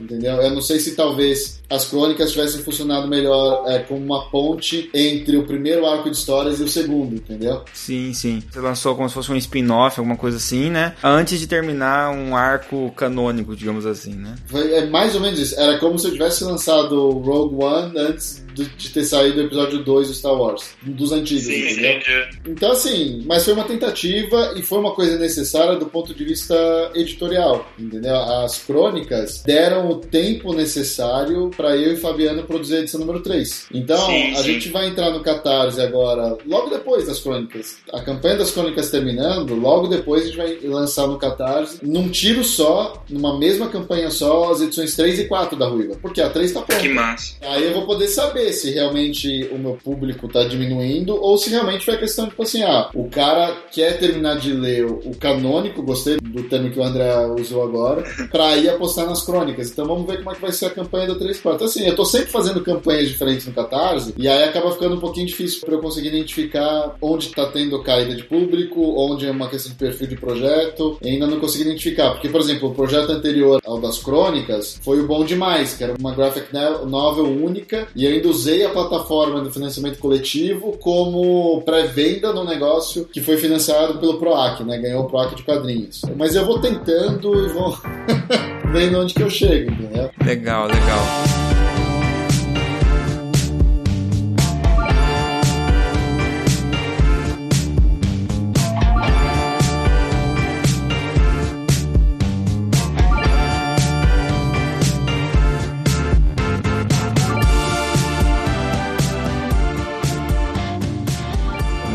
entendeu? Eu não sei se talvez as crônicas tivessem funcionado melhor é, como uma ponte entre o primeiro arco de histórias e o segundo, entendeu? Sim, sim. Você lançou como se fosse um spin-off, alguma coisa assim, né? Antes de terminar um arco canônico, digamos assim, né? Foi, é mais ou menos isso. Era como se eu tivesse lançado Rogue One antes de, ter saído o episódio 2 do Star Wars, dos antigos, Sim, entendeu? entendi. Então, assim, mas foi uma tentativa e foi uma coisa necessária do ponto de vista editorial, entendeu? As crônicas deram o tempo necessário para eu e Fabiano produzir a edição número 3. Então, Sim, a sim. gente vai entrar no Catarse agora, logo depois das crônicas. A campanha das crônicas terminando, logo depois a gente vai lançar no Catarse, num tiro só, numa mesma campanha só, as edições 3 e 4 da Ruiva. Porque a 3 tá pronta. Que massa. Aí eu vou poder saber se realmente o meu público tá diminuindo ou se realmente foi a questão, tipo assim, ah, o cara quer terminar de ler o canônico, gostei do termo que o André usou agora, pra ir apostar nas crônicas. Então vamos ver como é que vai ser a campanha da 3 4. Assim, eu tô sempre fazendo campanhas diferentes no Catarse e aí acaba ficando um pouquinho difícil pra eu conseguir identificar onde tá tendo caída de público, onde é uma questão de perfil de projeto. E ainda não consegui identificar. Porque, por exemplo, o projeto anterior ao das crônicas foi o Bom Demais, que era uma graphic novel única, e ainda usei a plataforma do financiamento coletivo como pré-venda no negócio que foi financiado pelo PROAC, né? Ganhou o PROAC de quadrinhos. Mas eu vou tentando e vou (laughs) vendo onde que eu chego, entendeu? Legal, legal.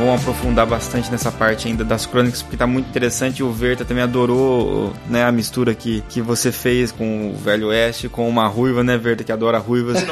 Bom, aprofundar bastante nessa parte ainda das crônicas, porque tá muito interessante. O Verta também adorou né, a mistura que, que você fez com o Velho Oeste, com uma ruiva, né, Verta, que adora ruivas.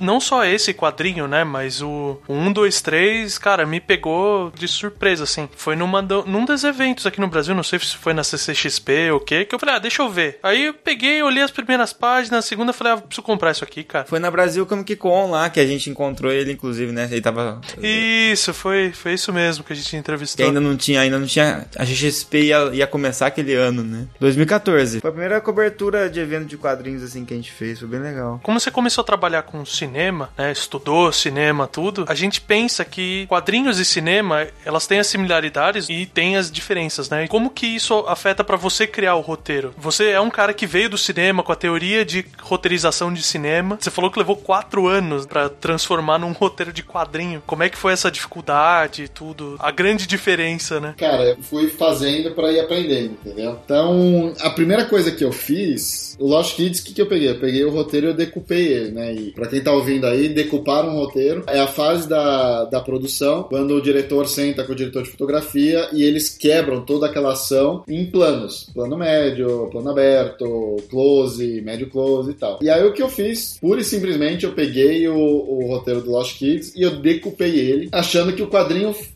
Não só esse quadrinho, né? Mas o 1, 2, 3, cara, me pegou de surpresa, assim. Foi numa, do- num dos eventos aqui no Brasil, não sei se foi na CCXP ou o quê, que eu falei, ah, deixa eu ver. Aí eu peguei, olhei as primeiras páginas, a segunda eu falei, ah, preciso comprar isso aqui, cara. Foi na Brasil Comic Con lá que a gente encontrou ele, inclusive, né? Ele tava. Isso, foi, foi isso mesmo que a gente Que entrevistou. ainda não tinha, ainda não tinha. A GXP ia, ia começar aquele ano, né? 2014. Foi a primeira cobertura de evento de quadrinhos assim que a gente fez, foi bem legal. Como você começou a trabalhar com cinema, né, estudou cinema, tudo, a gente pensa que quadrinhos e cinema, elas têm as similaridades e têm as diferenças, né? Como que isso afeta pra você criar o roteiro? Você é um cara que veio do cinema com a teoria de roteirização de cinema. Você falou que levou quatro anos pra transformar num roteiro de quadrinho. Como é que foi essa dificuldade e tudo? A grande diferença, né? Cara, eu fui fazendo pra ir aprendendo, entendeu? Então, a primeira coisa que eu fiz, o Lost Kids, o que, que eu peguei? Eu peguei o roteiro e eu decupei ele, né? E pra quem tá ouvindo aí, decupar um roteiro é a fase da, da produção, quando o diretor senta com o diretor de fotografia e eles quebram toda aquela ação em planos. Plano médio, plano aberto, close, médio close e tal. E aí o que eu fiz, pura e simplesmente, eu peguei o, o roteiro do Lost Kids e eu decupei ele, achando que o quadrinho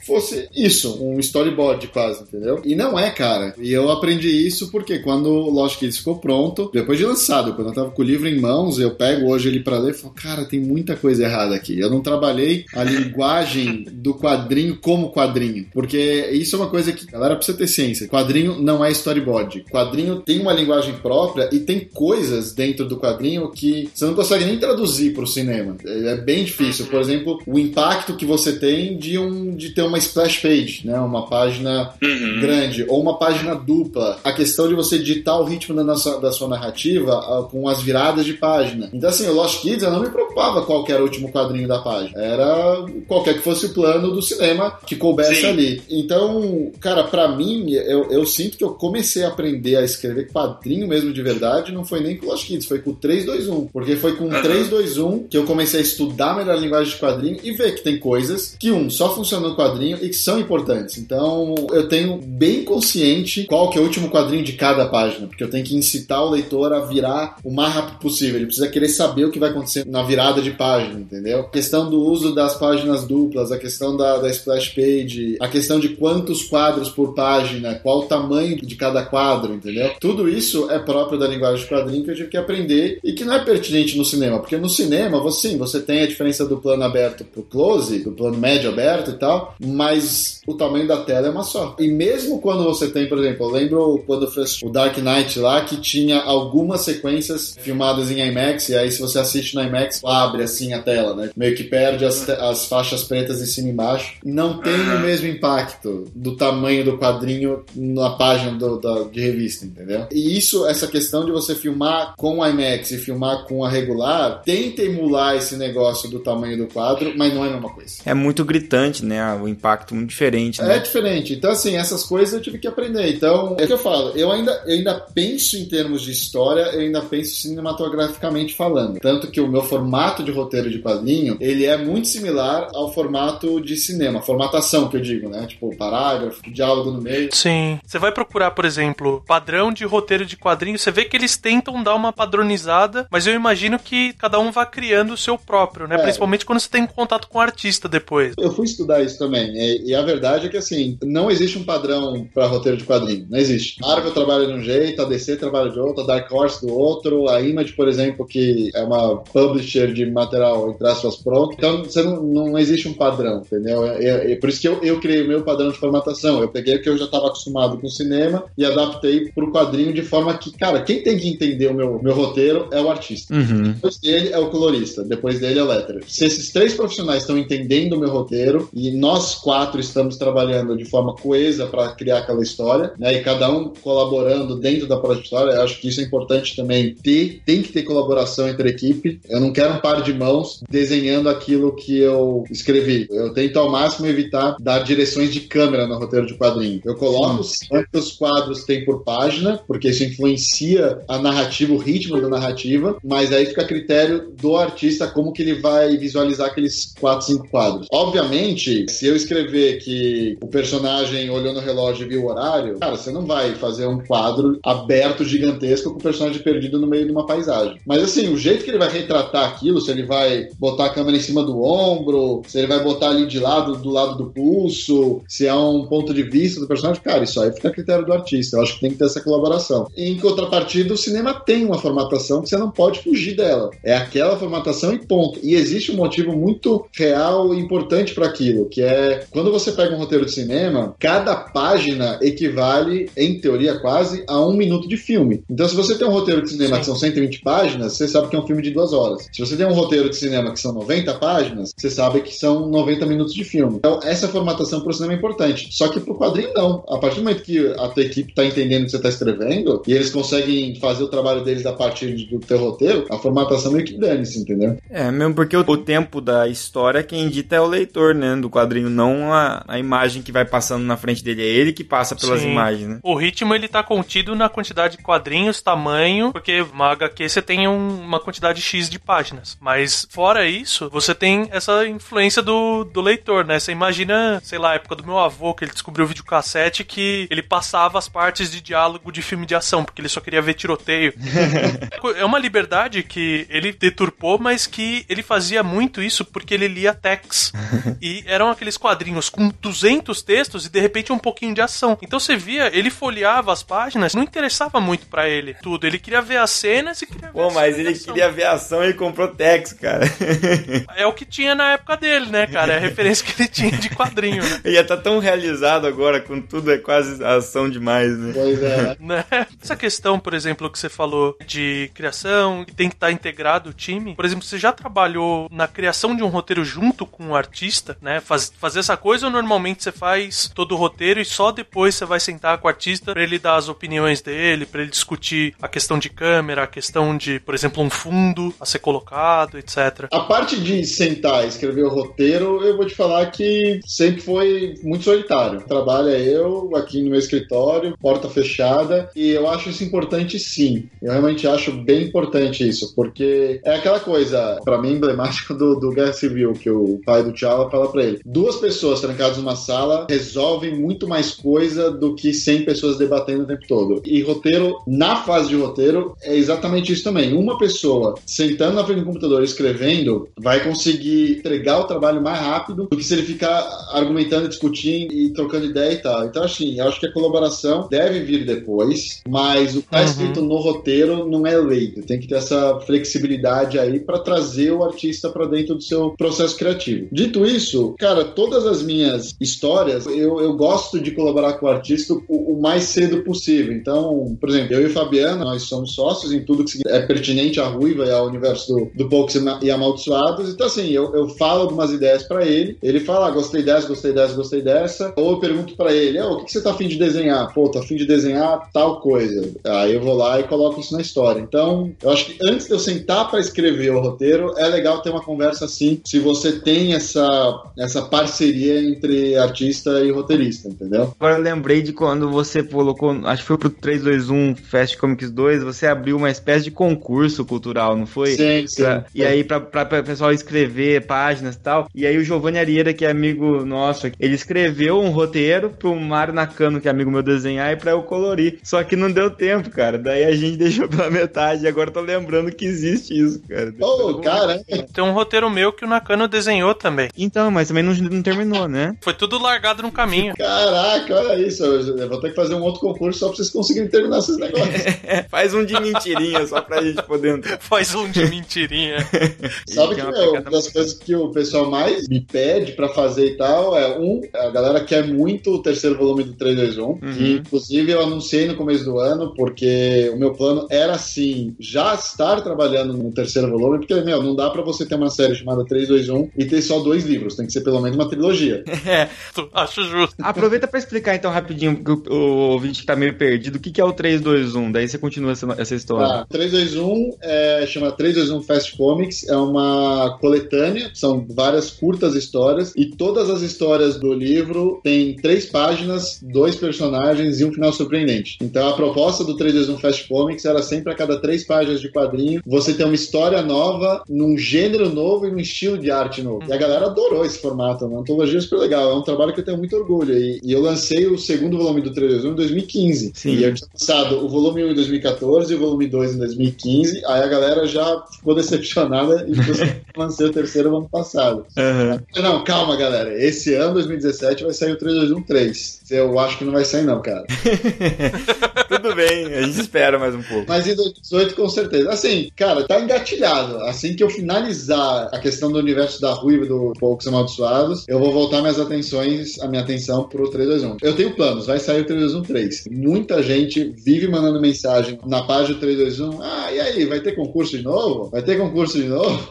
fosse isso, um storyboard quase, entendeu? E não é, cara. E eu aprendi isso porque quando o Lost Kids ficou pronto, depois de lançado, quando eu tava com o livro em mãos, eu pego hoje ele pra ler e falo, cara, tem muita coisa errada aqui. Eu não trabalhei a linguagem (laughs) do quadrinho como quadrinho, porque isso é uma coisa que galera precisa ter ciência. Quadrinho não é storyboard. Quadrinho tem uma linguagem própria e tem coisas dentro do quadrinho que você não consegue nem traduzir pro cinema. É bem difícil. Por exemplo, o impacto que você tem de um de ter uma splash page, né, uma página grande ou uma página dupla. A questão de você ditar o ritmo da, nossa, da sua narrativa ah, com as viradas de página. Então, assim, o Lost Kids, eu não me preocupava qual era o último quadrinho da página. Era qualquer que fosse o plano do cinema que coubesse Sim. ali. Então, cara, pra mim, eu, eu sinto que eu comecei a aprender a escrever quadrinho mesmo de verdade, não foi nem com o Lost Kids, foi com o 321. Porque foi com o Aham. 321 que eu comecei a estudar melhor a linguagem de quadrinho e ver que tem coisas que, um, só funcionam no quadrinho e que são importantes. Então, eu tenho bem consciente qual que é o último quadrinho de cada página, porque eu tenho que incitar o leitor a virar o mais rápido possível. Ele precisa querer saber o que vai acontecer na virada de página, entendeu? A questão do uso das páginas duplas, a questão da, da splash page, a questão de quantos quadros por página, qual o tamanho de cada quadro, entendeu? Tudo isso é próprio da linguagem de quadrinho que eu tive que aprender e que não é pertinente no cinema, porque no cinema, você, sim, você tem a diferença do plano aberto pro close, do plano médio aberto tal, mas o tamanho da tela é uma só. E mesmo quando você tem, por exemplo, eu lembro quando eu fiz o Dark Knight lá, que tinha algumas sequências filmadas em IMAX, e aí se você assiste no IMAX, abre assim a tela, né? Meio que perde as, as faixas pretas em cima e embaixo. Não tem o mesmo impacto do tamanho do quadrinho na página do- da- de revista, entendeu? E isso, essa questão de você filmar com IMAX e filmar com a regular, tenta emular esse negócio do tamanho do quadro, mas não é a mesma coisa. É muito gritante, né? O impacto muito diferente, É né? diferente. Então, assim, essas coisas eu tive que aprender. Então, é o que eu falo. Eu ainda, eu ainda penso em termos de história, eu ainda penso cinematograficamente falando. Tanto que o meu formato de roteiro de quadrinho, ele é muito similar ao formato de cinema. Formatação, que eu digo, né? Tipo, parágrafo, diálogo no meio. Sim. Você vai procurar, por exemplo, padrão de roteiro de quadrinho, você vê que eles tentam dar uma padronizada, mas eu imagino que cada um vá criando o seu próprio, né? É. Principalmente quando você tem contato com o artista depois. Eu fui estudar isso também. E, e a verdade é que, assim, não existe um padrão para roteiro de quadrinho. Não existe. A Marvel trabalha de um jeito, a DC trabalha de outro, a Dark Horse do outro, a Image, por exemplo, que é uma publisher de material, entre aspas, pronto. Então, você não, não existe um padrão, entendeu? É, é- é por isso que eu, eu criei o meu padrão de formatação. Eu peguei o que eu já estava acostumado com o cinema e adaptei pro quadrinho de forma que, cara, quem tem que entender o meu, meu roteiro é o artista. Uhum. Depois dele é o colorista, depois dele é o letterer. Se esses três profissionais estão entendendo o meu roteiro e nós quatro estamos trabalhando de forma coesa para criar aquela história, né, e cada um colaborando dentro da própria história, eu acho que isso é importante também ter, tem que ter colaboração entre a equipe. Eu não quero um par de mãos desenhando aquilo que eu escrevi. Eu tento ao máximo evitar dar direções de câmera no roteiro de quadrinho. Eu coloco quantos quadros tem por página, porque isso influencia a narrativa, o ritmo da narrativa, mas aí fica a critério do artista como que ele vai visualizar aqueles quatro, cinco quadros. Obviamente, se eu escrever que o personagem olhou no relógio e viu o horário, cara, você não vai fazer um quadro aberto gigantesco com o personagem perdido no meio de uma paisagem. Mas assim, o jeito que ele vai retratar aquilo, se ele vai botar a câmera em cima do ombro, se ele vai botar ali de lado, do lado do pulso, se é um ponto de vista do personagem, cara, isso aí fica a critério do artista. Eu acho que tem que ter essa colaboração. Em contrapartida, o cinema tem uma formatação que você não pode fugir dela. É aquela formatação e ponto. E existe um motivo muito real e importante para aquilo, que é quando você pega um roteiro de cinema, cada página equivale, em teoria quase, a um minuto de filme. Então, se você tem um roteiro de cinema Sim. que são 120 páginas, você sabe que é um filme de duas horas. Se você tem um roteiro de cinema que são 90 páginas, você sabe que são 90 minutos de filme. Então, essa formatação para o cinema é importante. Só que para o quadrinho, não. A partir do momento que a tua equipe está entendendo o que você está escrevendo e eles conseguem fazer o trabalho deles a partir do teu roteiro, a formatação meio que dane-se, entendeu? É, mesmo porque o, o, tempo da história, quem dita é o leitor, né, do quadrinho, não a, a imagem que vai passando na frente dele. É ele que passa pelas Sim. imagens, né? O ritmo, ele tá contido na quantidade de quadrinhos, tamanho, porque uma HQ você tem um, uma quantidade X de páginas. Mas, fora isso, você tem essa influência do, do leitor, né? Você imagina, sei lá, a época do meu avô, que ele descobriu o videocassete, que ele passava as partes de diálogo de filme de ação, porque ele só queria ver tiroteio. (laughs) é uma liberdade que ele deturpou, mas que ele fazia muito isso porque ele lia Tex. e (laughs) eram aqueles quadrinhos com 200 textos e de repente um pouquinho de ação. Então você via, ele folheava as páginas, não interessava muito para ele tudo. Ele queria ver as cenas e queria ver Pô, mas ele queria ver a ação e comprou Tex, cara. (laughs) é o que tinha na época dele, né, cara? É a referência que ele tinha de quadrinho, né? (laughs) Ia tá tão realizado agora, com tudo é quase ação demais, né? Pois é. (laughs) Né? Essa questão, por exemplo, que você falou de criação, e tem que estar integrado o time. Por exemplo, você já trabalhou na criação de um roteiro junto com o artista, né? Faz, fazer essa coisa ou normalmente você faz todo o roteiro e só depois você vai sentar com o artista para ele dar as opiniões dele, para ele discutir a questão de câmera, a questão de, por exemplo, um fundo a ser colocado, etc. A parte de sentar e escrever o roteiro, eu vou te falar que sempre foi muito solitário. Trabalha eu aqui no meu escritório, porta fechada, e eu acho isso importante sim. Eu realmente acho bem importante isso, porque é aquela coisa, para mim, emblemática do, do Guerra Civil, que o pai do T'Challa fala pra ele. Duas pessoas trancadas numa sala resolvem muito mais coisa do que 100 pessoas debatendo o tempo todo. E roteiro, na fase de roteiro, é exatamente isso também. Uma pessoa sentando na frente do computador escrevendo vai conseguir entregar o trabalho mais rápido do que se ele ficar argumentando, discutindo e trocando ideia e tal. Então, assim, eu acho que a colaboração deve vir depois, mas o que está uhum. escrito no roteiro não é lei. Tem que ter essa flexibilidade aí para trazer o artista para dentro do seu processo criativo. Dito isso, cara, todas as minhas histórias, eu, eu gosto de colaborar com o artista o, o mais cedo possível. Então, por exemplo, eu e Fabiana, nós somos sócios em tudo que é pertinente à Ruiva e ao universo do, do Poucos e Amaldiçoados. Então, assim, eu, eu falo algumas ideias para ele, ele fala, ah, gostei dessa, gostei dessa, gostei dessa. Ou eu pergunto para ele, oh, o que, que você tá afim de desenhar? Pô, tô afim de desenhar tal coisa. Aí eu vou lá e coloco isso na história. Então, eu acho que antes de eu sentar para escrever o roteiro, é legal ter uma conversa assim, se você tem essa, essa parceria entre artista e roteirista, entendeu? Agora eu lembrei de quando você colocou, acho que foi pro 321 Fast Comics 2, você abriu uma espécie de concurso cultural, não foi? Sim, sim. Pra, e aí, pra, pra, pra pessoal escrever páginas e tal. E aí o Giovanni Ariera, que é amigo nosso, ele escreveu um roteiro pro Mário Nakano, que é amigo meu, desenhar e pra eu colorir. Só que não deu tempo, cara. Daí a gente (laughs) deixou pela metade. E agora tô lembrando que existe isso, cara. Ô, oh, cara. Tem um roteiro meu que o Nakano desenhou também. Então, mas também não, não terminou, né? Foi tudo largado no caminho. Caraca, olha isso. Eu vou ter que fazer um outro concurso só pra vocês conseguirem terminar esses negócios. (laughs) Faz um de mentirinha só pra gente poder entrar. (laughs) Faz um de mentirinha. (laughs) Sabe que, meu, uma das coisas que o pessoal mais me pede pra fazer e tal é, um, a galera quer muito o terceiro volume do 321, uhum. que inclusive eu anunciei no começo do ano, porque o meu plano era, assim, já estar trabalhando no terceiro volume, porque, meu, não dá pra você ter uma série chamada 321 e ter só dois livros, tem que ser pelo menos uma trilogia. (laughs) é, acho justo. Aproveita pra explicar então rapidinho, porque o, o ouvinte que tá meio perdido, o que, que é o 321? Daí você continua essa, essa história. Ah, 321 é, chama 321 Fast Fast Comics é uma coletânea, são várias curtas histórias, e todas as histórias do livro têm três páginas, dois personagens e um final surpreendente. Então a proposta do 321 Fast Comics era sempre a cada três páginas de quadrinho você ter uma história nova, num gênero novo e num estilo de arte novo. E a galera adorou esse formato, uma antologia super legal. É um trabalho que eu tenho muito orgulho. E, e eu lancei o segundo volume do 321 em 2015. Sim. E eu tinha lançado o volume 1 em 2014 e o volume 2 em 2015. Aí a galera já ficou (laughs) decepcionada e eu lancei o terceiro no ano passado. Aham. Não, calma, galera. Esse ano, 2017, vai sair o 321 3. Eu acho que não vai sair, não, cara. (laughs) Tudo bem, a gente espera mais um pouco. Mas em 2018, com certeza. Assim, cara, tá engatilhado. Assim que eu finalizar a questão do universo da Ruiva do Poucos Amaldiçoados, eu vou voltar minhas atenções, a minha atenção pro 321. Eu tenho planos, vai sair o 321 3. Muita gente vive mandando mensagem na página do 321. Ah, e aí, vai ter concurso de novo? Vai ter concurso de novo?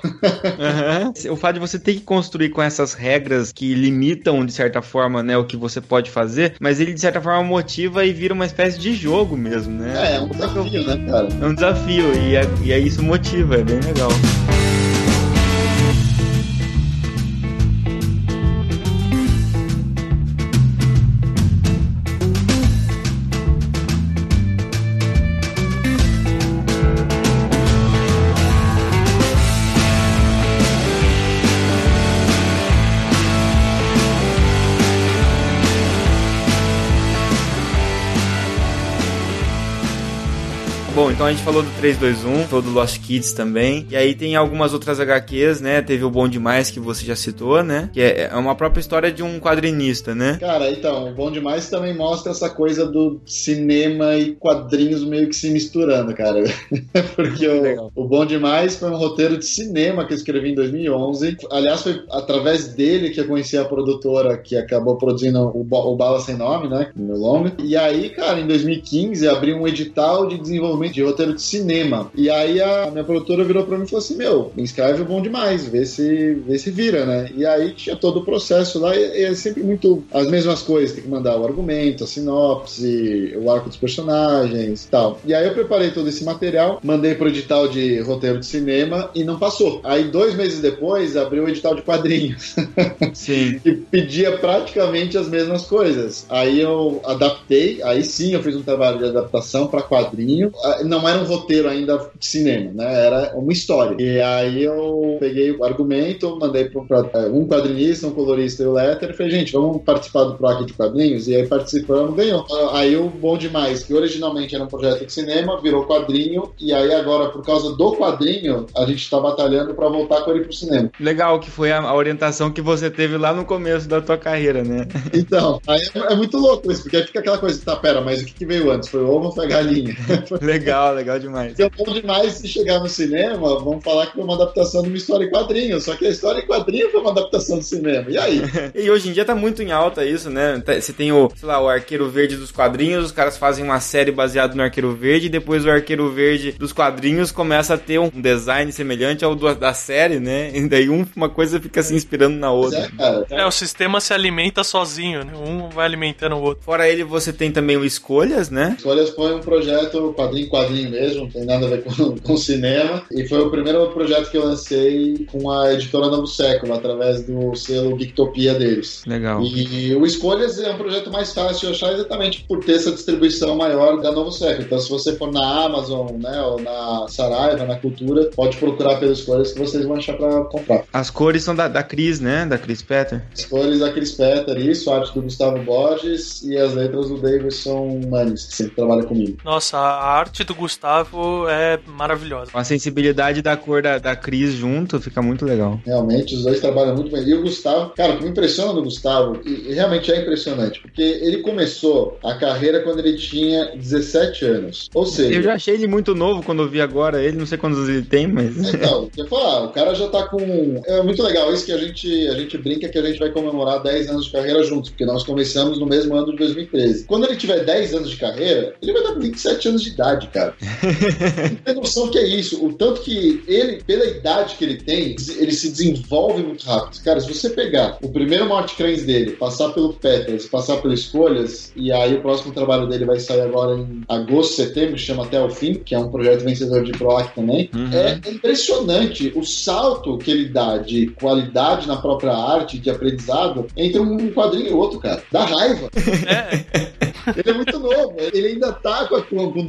Aham. O fato de você ter que construir com essas regras que limitam, de certa forma, né, o que você pode fazer, mas ele, de certa forma, motiva e vira uma espécie de jogo mesmo, né? É, é um desafio, né, cara? É um desafio, e, é, e aí isso motiva, é bem legal. Bom, então a gente falou do 321, falou do Lost Kids também. E aí tem algumas outras HQs, né? Teve o Bom Demais que você já citou, né? Que é é uma própria história de um quadrinista, né? Cara, então, o Bom Demais também mostra essa coisa do cinema e quadrinhos meio que se misturando, cara. (laughs) Porque o, o Bom Demais foi um roteiro de cinema que eu escrevi em 2011. Aliás, foi através dele que eu conheci a produtora que acabou produzindo o, o Bala Sem Nome, né? Meu longa. E aí, cara, em 2015, abri um edital de desenvolvimento de roteiro de cinema. E aí a minha produtora virou pra mim e falou assim: Meu, me inscreve o Bom Demais, vê se, vê se vira, né? E aí tinha todo o processo lá e, e é sempre muito as mesmas coisas. Tem que mandar o argumento, a sinopse, o arco dos personagens e tal. E aí eu preparei todo esse material, mandei pro edital de roteiro de cinema e não passou. Aí dois meses depois abriu o edital de quadrinhos. (laughs) Sim. que pedia praticamente as mesmas coisas. Aí eu adaptei, aí sim eu fiz um trabalho de adaptação para quadrinho. Não era um roteiro ainda de cinema, né? Era uma história. E aí eu peguei o argumento, mandei para um quadrinista, um colorista e o Letter, e falei, gente, vamos participar do PROC de quadrinhos? E aí participamos, ganhou. Ah, Aí o Bom Demais, que originalmente era um projeto de cinema, virou quadrinho, e aí agora, por causa do quadrinho, a gente está batalhando para voltar com ele pro cinema. Legal que foi a, a orientação que você teve lá no começo da tua carreira, né? (laughs) Então, aí é, é muito louco isso, porque aí fica aquela coisa, tá, pera, mas o que, que veio antes? Foi o ovo ou foi a galinha? legal, (laughs) legal demais. Porque é bom demais se chegar no cinema, vão falar que foi uma adaptação de uma história em quadrinho, só que a história em quadrinho foi uma adaptação do cinema. E aí? (laughs) E hoje em dia tá muito em alta isso, né? Tá- Você tem o, sei lá, o Arqueiro Verde dos quadrinhos, os caras fazem uma série baseada no Arqueiro Verde, e depois o Arqueiro Verde dos quadrinhos começa a ter um design semelhante ao do- da série, né? E daí um- uma coisa fica se inspirando na outra. é, cara. É, o sistema se alimenta sozinho, né? Um vai alimentando o outro. Fora ele, você tem também o Escolhas, né? Escolhas foi um projeto quadrinho quadrinho mesmo, não tem nada a ver com, (laughs) com cinema. E foi o primeiro projeto que eu lancei com a editora Novo Século, através do selo Geektopia deles. Legal. E o Escolhas é um projeto mais fácil de achar exatamente por ter essa distribuição maior da Novo Século. Então, se você for na Amazon, né, ou na Saraiva, na Cultura, pode procurar pelas Escolhas que vocês vão achar pra comprar. As cores são da, da Cris, né? Da Cris Petter. As cores da Chris Petter, isso, a arte do Gustavo Borges e as letras do Davidson Manes, que sempre trabalha comigo. Nossa, a arte do Gustavo é maravilhosa. Com a sensibilidade da cor da, da Cris junto, fica muito legal. Realmente, os dois trabalham muito bem. E o Gustavo, cara, o que me impressiona do Gustavo, e, e realmente é impressionante, porque ele começou a carreira quando ele tinha 17 anos. Ou seja, Eu já achei ele muito novo quando eu vi agora ele, não sei quantos ele tem, mas. Então, (laughs) eu falar, o cara já tá com. É muito legal isso que a gente, a gente brinca que a gente vai comemorar 10 anos de carreira juntos, porque nós começamos no mesmo ano de 2013. Quando ele tiver 10 anos de carreira, ele vai estar com 27 anos de idade. Cara. Não tem noção que é isso. O tanto que ele, pela idade que ele tem, ele se desenvolve muito rápido. Cara, se você pegar o primeiro Morte Cranes dele, passar pelo Petals, passar pelas Escolhas, e aí o próximo trabalho dele vai sair agora em agosto, setembro, chama Até o Fim, que é um projeto vencedor de PROAC também. Uhum. É impressionante o salto que ele dá de qualidade na própria arte, de aprendizado, entre um quadrinho e outro, cara. Dá raiva. (laughs) É, Ele é muito novo, ele ainda tá com, com o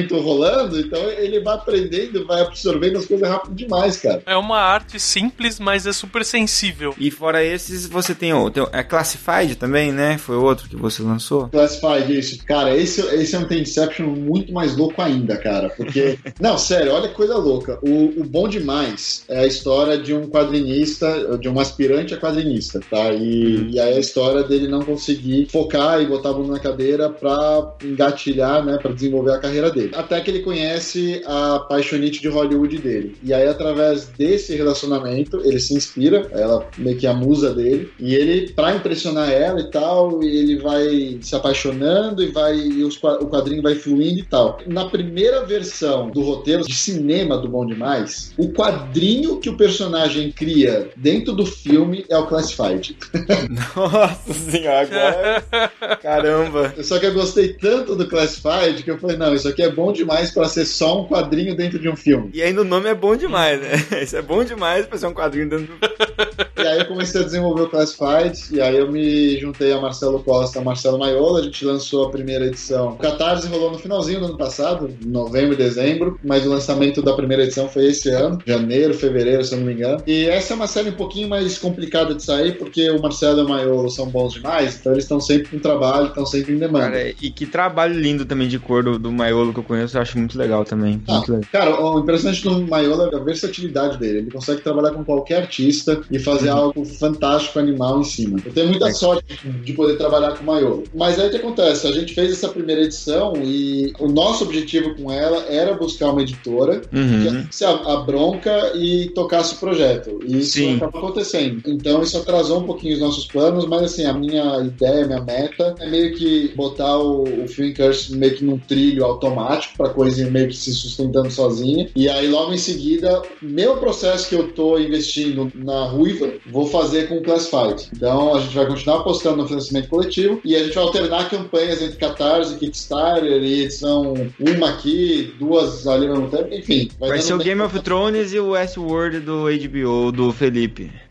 desenvolvimento rolando, então ele vai aprendendo, vai absorvendo as coisas rápido demais, cara. é uma arte simples, mas é super sensível. E fora esses, você tem o. Tem, o- é Classified também, né? Foi outro que você lançou. Classified, isso. Cara, esse, esse é um The Inception muito mais louco ainda, cara. Porque. (laughs) Não, sério, olha que coisa louca. O, o Bom Demais é a história de um quadrinista, de um aspirante a quadrinista, tá? E, e aí a história dele não conseguir focar e botar a bunda na cadeira pra engatilhar, né? Pra desenvolver a carreira dele. Até que ele conhece a paixonite de Hollywood dele. E aí, através desse relacionamento, ele se inspira, ela meio que a musa dele, e ele, pra impressionar ela e tal, ele vai se apaixonando e vai e os o quadrinho vai fluindo e tal. Na primeira versão do roteiro de cinema do Bom Demais, o quadrinho que o personagem cria dentro do filme é o Classified. (laughs) Nossa senhora, agora. (laughs) Caramba. Só que eu gostei tanto do Classified que eu falei, não, isso aqui é bom demais pra ser só um quadrinho dentro de um filme. E ainda o nome é bom demais, né? (laughs) Isso é bom demais pra ser um quadrinho dentro do. E aí eu comecei a desenvolver o Classified, e aí eu me juntei a Marcelo Costa e a Marcelo Maiola, a gente lançou a primeira edição. O Catarse rolou no finalzinho do ano passado, novembro e dezembro, mas o lançamento da primeira edição foi esse ano, janeiro, fevereiro, se eu não me engano. E essa é uma série um pouquinho mais complicada de sair, porque o Marcelo e o Maiolo são bons demais, então eles estão sempre com trabalho, estão sempre em demanda. Cara, e que trabalho lindo também de cor do, do Maiolo que eu conheço, eu acho muito legal também. Ah, Muito legal. Cara, o impressionante do Maiola é a versatilidade dele. Ele consegue trabalhar com qualquer artista e fazer algo fantástico, animal em cima. Eu tenho muita É. sorte de poder trabalhar com o Maiola. Mas aí o que acontece? A gente fez essa primeira edição e o nosso objetivo com ela era buscar uma editora que Uhum. assumisse a, a bronca e tocasse o projeto. E isso Sim. acaba acontecendo. Então isso atrasou um pouquinho os nossos planos, mas assim, a minha ideia, a minha meta é meio que botar o, o Film Curse meio que num trilho automático pra coisa ir meio que se sustentando sozinha. E aí logo em seguida, meu processo que eu tô investindo na Ruiva, vou fazer com o Classified. Então a gente vai continuar apostando no financiamento coletivo e a gente vai alternar campanhas entre Catarse, Kickstarter e edição uma aqui, duas ali mesmo tempo, enfim. Vai dando ser o bem- Game of Thrones e o Westworld do HBO, do Felipe. (laughs)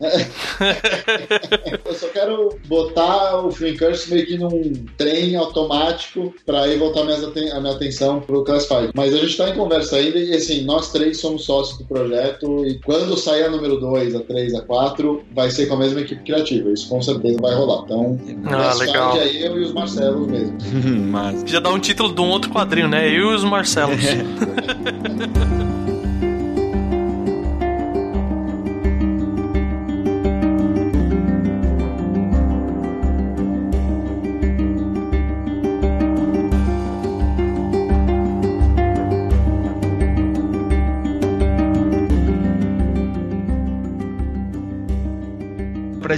Eu só quero botar o Film Curse meio que num trem automático pra aí voltar minhas a minha atenção pro Classified. Mas a gente tá em conversa ainda e assim, nós três somos sócios do projeto e quando sair a número 2, a 3, a 4, vai ser com a mesma equipe criativa. Isso com certeza vai rolar. Então, Ah, legal. é eu e os Marcelos mesmo. (laughs) Mas. Já dá um título de um outro quadrinho, né? Eu e os Marcelos. (laughs)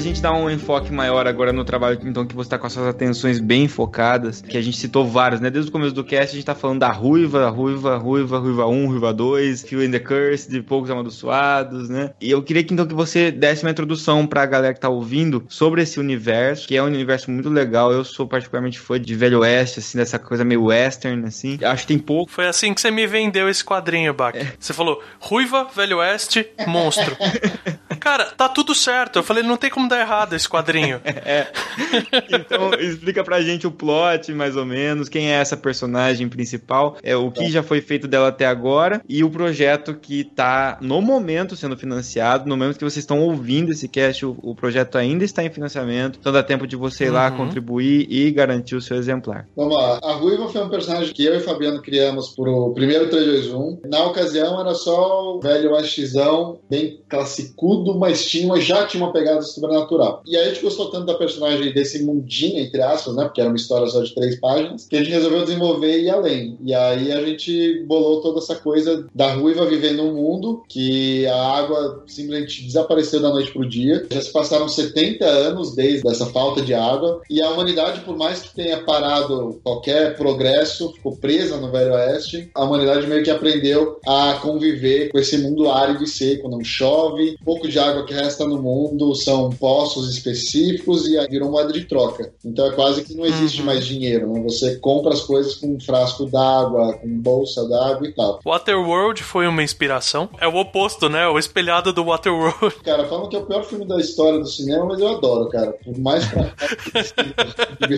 gente dar um enfoque maior agora no trabalho, então, que você tá com as suas atenções bem focadas, que a gente citou vários, né? Desde o começo do cast, a gente tá falando da Ruiva, Ruiva, Ruiva, Ruiva 1, Ruiva 2, Few in the Curse, de Poucos Amaldiçoados, né? E eu queria que, então, que você desse uma introdução pra galera que tá ouvindo sobre esse universo, que é um universo muito legal. Eu sou particularmente fã de Velho Oeste, assim, dessa coisa meio western, assim. Acho que tem pouco. Foi assim que você me vendeu esse quadrinho, Bach. Você falou, Ruiva, Velho Oeste, monstro. (laughs) Cara, tá tudo certo. Eu falei, não tem como dar errado esse quadrinho. (laughs) Então, explica pra gente o plot, mais ou menos, quem é essa personagem principal, é o que já foi feito dela até agora e o projeto que tá no momento sendo financiado, no momento que vocês estão ouvindo esse cast, o, o projeto ainda está em financiamento, então dá tempo de você ir lá Uhum. contribuir e garantir o seu exemplar. Vamos lá. A Ruiva foi um personagem que eu e o Fabiano criamos pro primeiro 321. Na ocasião era só o velho Westzão, bem classicudo, mas tinha, já tinha uma pegada sobrenatural. Sobrenatural. E aí a gente gostou tanto da personagem desse mundinho, entre aspas, né? Porque era uma história só de três páginas, que a gente resolveu desenvolver e ir além. E aí a gente bolou toda essa coisa da ruiva vivendo um mundo que a água simplesmente desapareceu da noite pro dia. Já se passaram 70 anos desde essa falta de água. E a humanidade, por mais que tenha parado qualquer progresso, ficou presa no Velho Oeste, a humanidade meio que aprendeu a conviver com esse mundo árido e seco. Não chove, pouco de água que resta no mundo são poços específicos e virou moeda de troca. Então é quase que não existe Uhum. mais dinheiro. Né? Você compra as coisas com um frasco d'água, com bolsa d'água e tal. Waterworld foi uma inspiração. É o oposto, né? O espelhado do Waterworld. (laughs) Cara, falam que é o pior filme da história do cinema, mas eu adoro, cara. Por mais pra...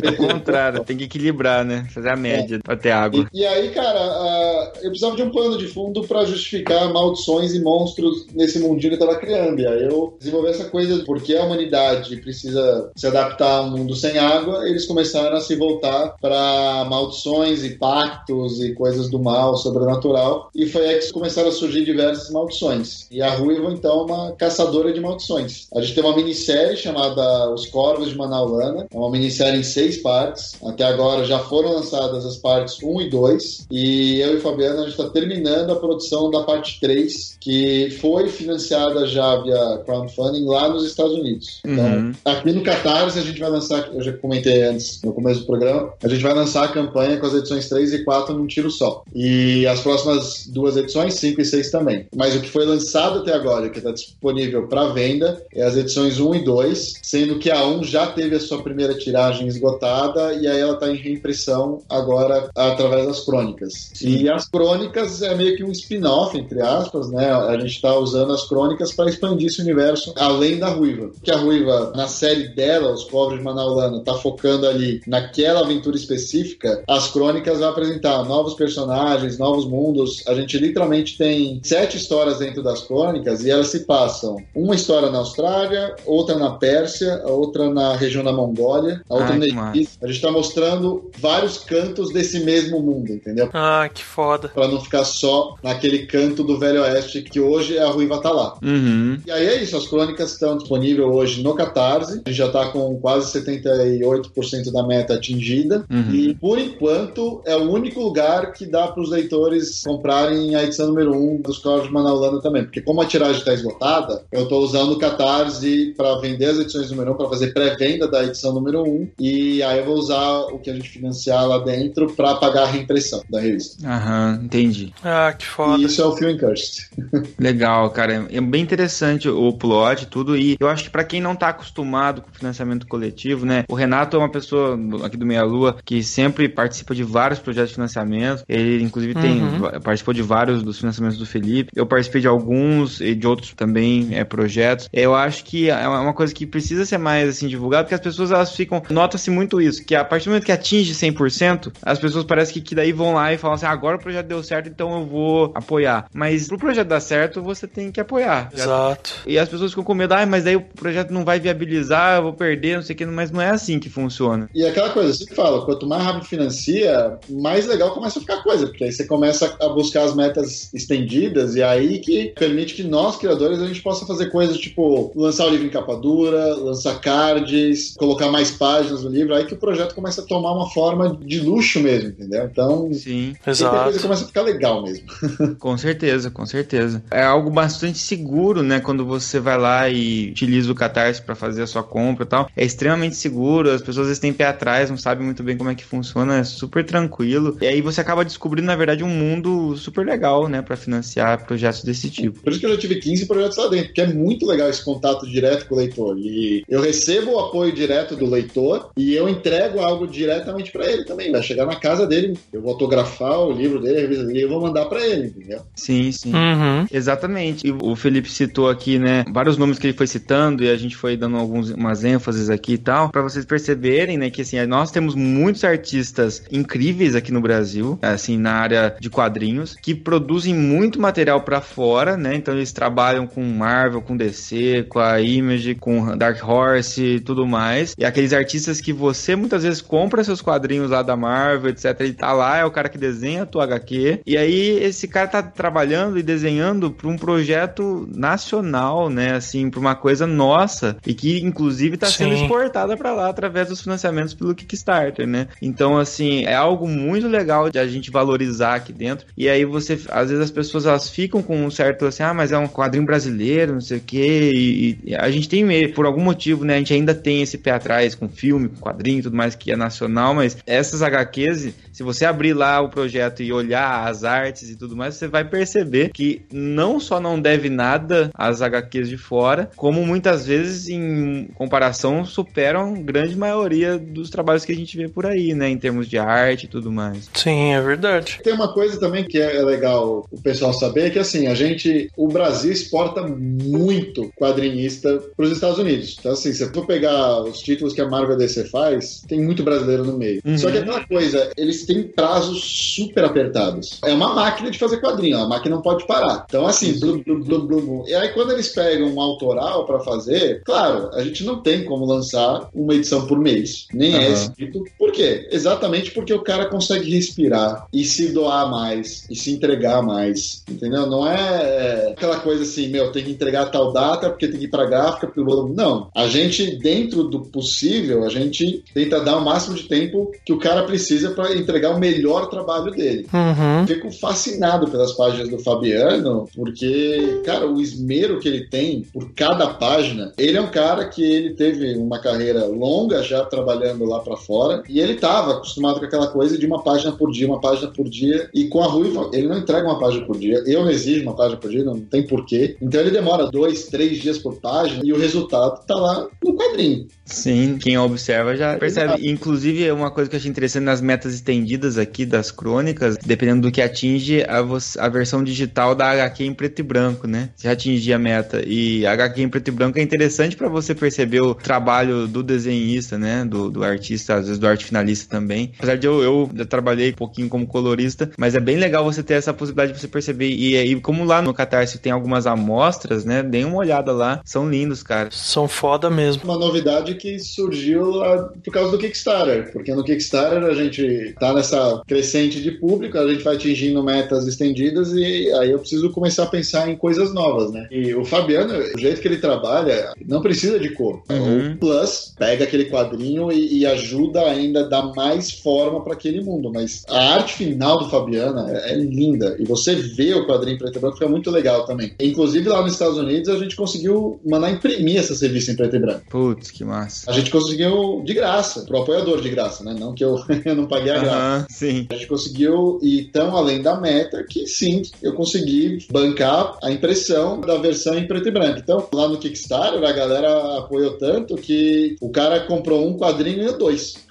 Ao contrário, tem que equilibrar, né? Fazer a média pra ter água. E, e aí, cara, ah, eu precisava de um plano de fundo pra justificar maldições e monstros nesse mundinho que eu tava criando. E aí eu desenvolvi essa coisa, porque a humanidade precisa se adaptar a um mundo sem água, eles começaram a se voltar pra maldições e pactos e coisas do mal, sobrenatural. E foi aí que começaram a surgir diversas maldições. E a Ruiva, então, é uma caçadora de maldições. A gente tem uma minissérie chamada Os Corvos de Manaulana. É uma minissérie em seis partes. Até agora já foram lançadas as partes 1 e 2. E eu e Fabiana, a gente está terminando a produção da parte 3, que foi financiada já via crowdfunding lá nos Estados Unidos. Então, Uhum. aqui no Catarse a gente vai lançar, eu já comentei antes no começo do programa, a gente vai lançar a campanha com as edições 3 e 4 num tiro só. E as próximas duas edições, 5 e 6 também. Mas o que foi lançado até agora, que está disponível para venda, é as edições 1 e 2, sendo que a 1 já teve a sua primeira tiragem esgotada e aí ela está em reimpressão agora através das crônicas. E as crônicas é meio que um spin-off, entre aspas, né? A gente está usando as crônicas para expandir esse universo além da Ruiva. Que a Ruiva, na série dela, Os Povos de Manaulana, tá focando ali naquela aventura específica, as crônicas vão apresentar novos personagens, novos mundos. A gente literalmente tem sete histórias dentro das crônicas e elas se passam uma história na Austrália, outra na Pérsia, a outra na região da Mongólia, a outra Ai. Egito. A gente tá mostrando vários cantos desse mesmo mundo, entendeu? Ah, que foda. Pra não ficar só naquele canto do Velho Oeste que hoje a Ruiva tá lá. Uhum. E aí é isso, as crônicas estão disponíveis hoje no Catarse. A gente já tá com quase 78% da meta atingida. Uhum. E por enquanto é o único lugar que dá para os leitores comprarem a edição número 1 dos Corvos de Manaulana também. Porque como a tiragem está esgotada, eu tô usando o Catarse para vender as edições número 1, para fazer pré-venda da edição número 1. E aí eu vou usar o que a gente financiar lá dentro para pagar a reimpressão da revista. Aham, entendi. Ah, que foda. E isso é o Feeling Cursed. (laughs) Legal, cara. É bem interessante o plot, tudo. E eu acho que pra quem não tá acostumado com financiamento coletivo, né? O Renato é uma pessoa aqui do Meia Lua que sempre participa de vários projetos de financiamento. Ele, inclusive, tem Uhum. participou de vários dos financiamentos do Felipe. Eu participei de alguns e de outros também é, projetos. Eu acho que é uma uma coisa que precisa ser mais assim divulgada, porque as pessoas elas ficam. Nota-se muito isso, que a partir do momento que atinge 100%, as pessoas parecem que, que daí vão lá e falam assim: "Ah, agora o projeto deu certo, então eu vou apoiar. Mas pro projeto dar certo, você tem que apoiar. Exato. E as pessoas ficam com medo, ah, mas daí o projeto não vai viabilizar, eu vou perder, não sei o que, mas não é assim que funciona. E aquela coisa, eu sempre falo, quanto mais rápido financia, mais legal começa a ficar a coisa, porque aí você começa a buscar as metas estendidas e aí que permite que nós, criadores, a gente possa fazer coisas tipo lançar o livro em capa dura, lançar cards, colocar mais páginas no livro, aí que o projeto começa a tomar uma forma de luxo mesmo, entendeu? Então, Sim, aí que a coisa Exato. começa a ficar legal mesmo. (laughs) com certeza, com certeza. É algo bastante seguro, né, quando você vai lá e utiliza o Catarse pra fazer a sua compra e tal. É extremamente seguro, as pessoas às vezes têm pé atrás, não sabem muito bem como é que funciona, é super tranquilo. E aí você acaba descobrindo, na verdade, um mundo super legal, né, pra financiar projetos desse tipo. Por isso que eu já tive 15 projetos lá dentro, porque é muito legal esse contato direto com o leitor. E eu recebo o apoio direto do leitor e eu entrego algo diretamente para ele também. Vai chegar na casa dele, eu vou autografar o livro dele, a revista dele, e eu vou mandar para ele, entendeu? Sim, sim. Uhum. Exatamente. E o Felipe citou aqui, né, vários nomes que ele foi citando e a gente foi dando algumas umas ênfases aqui e tal, pra vocês perceberem, né, que assim, nós temos muitos artistas incríveis aqui no Brasil, assim, na área de quadrinhos, que produzem muito material pra fora, né? Então eles trabalham com Marvel, com DC, com a Image, com Dark Horse e tudo mais. E aqueles artistas que você muitas vezes compra seus quadrinhos lá da Marvel, etc, ele tá lá, é o cara que desenha a tua HQ. E aí esse cara tá trabalhando e desenhando para um projeto nacional, né? Assim, para uma coisa nossa nossa e que inclusive está sendo exportada para lá através dos financiamentos pelo Kickstarter, né? Então, assim, é algo muito legal de a gente valorizar aqui dentro. E aí você, às vezes as pessoas elas ficam com um certo assim, ah, mas é um quadrinho brasileiro, não sei o quê. E, e a gente tem meio, por algum motivo, né? A gente ainda tem esse pé atrás com filme, com quadrinho tudo mais que é nacional, mas essas HQs, se você abrir lá o projeto e olhar as artes e tudo mais, você vai perceber que não só não deve nada às HQs de fora, como muitas vezes, em comparação, superam grande maioria dos trabalhos que a gente vê por aí, né? Em termos de arte e tudo mais. Sim, é verdade. Tem uma coisa também que é legal o pessoal saber, que assim, a gente, o Brasil exporta muito quadrinista para os Estados Unidos. Então assim, se for pegar os títulos que a Marvel DC faz, tem muito brasileiro no meio. Uhum. Só que aquela coisa, eles têm prazos super apertados. É uma máquina de fazer quadrinho, a máquina não pode parar. Então assim, blum, blum, blum, blum, blum. e aí quando eles pegam um autoral para fazer, claro, a gente não tem como lançar uma edição por mês. Nem é Aham. esse título. Por quê? Exatamente porque o cara consegue respirar e se doar mais e se entregar mais, entendeu? Não é é, aquela coisa assim, meu, tem que entregar tal data porque tem que ir pra gráfica, pelo não. A gente dentro do possível, a gente tenta dar o máximo de tempo que o cara precisa para entregar o melhor trabalho dele. Uhum. Fico fascinado pelas páginas do Fabiano, porque, cara, o esmero que ele tem por cada página, ele é um cara que ele teve uma carreira longa já trabalhando lá pra fora, e ele tava acostumado com aquela coisa de uma página por dia, uma página por dia, e com a Ruiva, ele não entrega uma página por dia, eu não exijo uma página por dia, não tem porquê. Então ele demora dois, três dias por página, e o resultado tá lá no quadrinho. Sim, quem observa já percebe. Inclusive, uma coisa que eu achei interessante nas metas estendidas aqui das crônicas, dependendo do que atinge a, a versão digital da HQ em preto e branco, né? Se atingir a meta. E a HQ em preto e branco é interessante pra você perceber o trabalho do desenhista, né? Do, do artista, às vezes do arte finalista também. Apesar de eu, eu já trabalhei um pouquinho como colorista, mas é bem legal você ter essa possibilidade de você perceber. E, e como lá no Catarse tem algumas amostras, né? Dê uma olhada lá. São lindos, cara. São foda mesmo. uma novidade que surgiu lá por causa do Kickstarter, porque no Kickstarter a gente tá nessa crescente de público, a gente vai atingindo metas estendidas e aí eu preciso começar a pensar em coisas novas, né? E o Fabiano, o jeito que ele trabalha, não precisa de cor. Uhum. O Plus pega aquele quadrinho e, e ajuda ainda a dar mais forma para aquele mundo, mas a arte final do Fabiano é, é linda e você vê o quadrinho em preto e branco fica muito legal também. Inclusive lá nos Estados Unidos a gente conseguiu mandar imprimir essas revistas em preto e branco. Putz, que massa. A gente conseguiu de graça, pro apoiador de graça, né? Não que eu, (laughs) eu não paguei a graça. Aham, sim. A gente conseguiu ir tão além da meta que sim, eu consegui bancar a impressão da versão em preto e branco. Então, lá no Kickstarter, a galera apoiou tanto que o cara comprou um quadrinho e dois.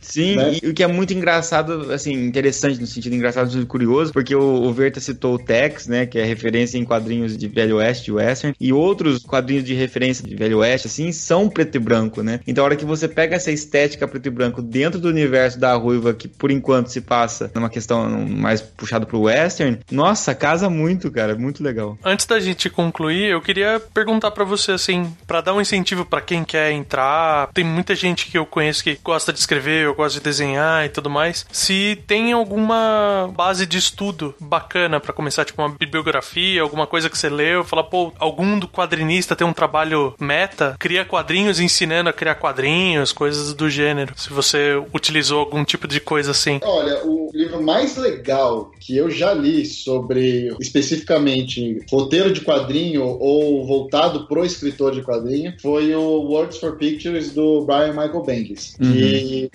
Sim, Né? e o que é muito engraçado, assim, interessante no sentido engraçado, no sentido curioso, porque o, o Verta citou o Tex, né, que é referência em quadrinhos de Velho Oeste, de Western, e outros quadrinhos de referência de Velho Oeste, assim, são preto e branco, né? Então, a hora que você pega essa estética preto e branco dentro do universo da Ruiva, que por enquanto se passa numa questão mais puxado pro Western, nossa, casa muito, cara, muito legal. Antes da gente concluir, eu queria perguntar pra você assim, pra dar um incentivo pra quem quer entrar. Tem muita gente que eu conheço que gosta de escrever, eu gosto de desenhar e tudo mais. Se tem alguma base de estudo bacana pra começar, tipo uma bibliografia, alguma coisa que você leu, fala, pô, algum do quadrinista tem um trabalho meta, cria quadrinhos ensinando a criar quadrinhos, coisas do gênero. Se você utilizou algum tipo de coisa assim. Olha, o livro mais legal que eu já li sobre especificamente roteiro de quadrinho ou voltado pro escritor de quadrinho foi o Words for Pictures do Brian Michael Bendis.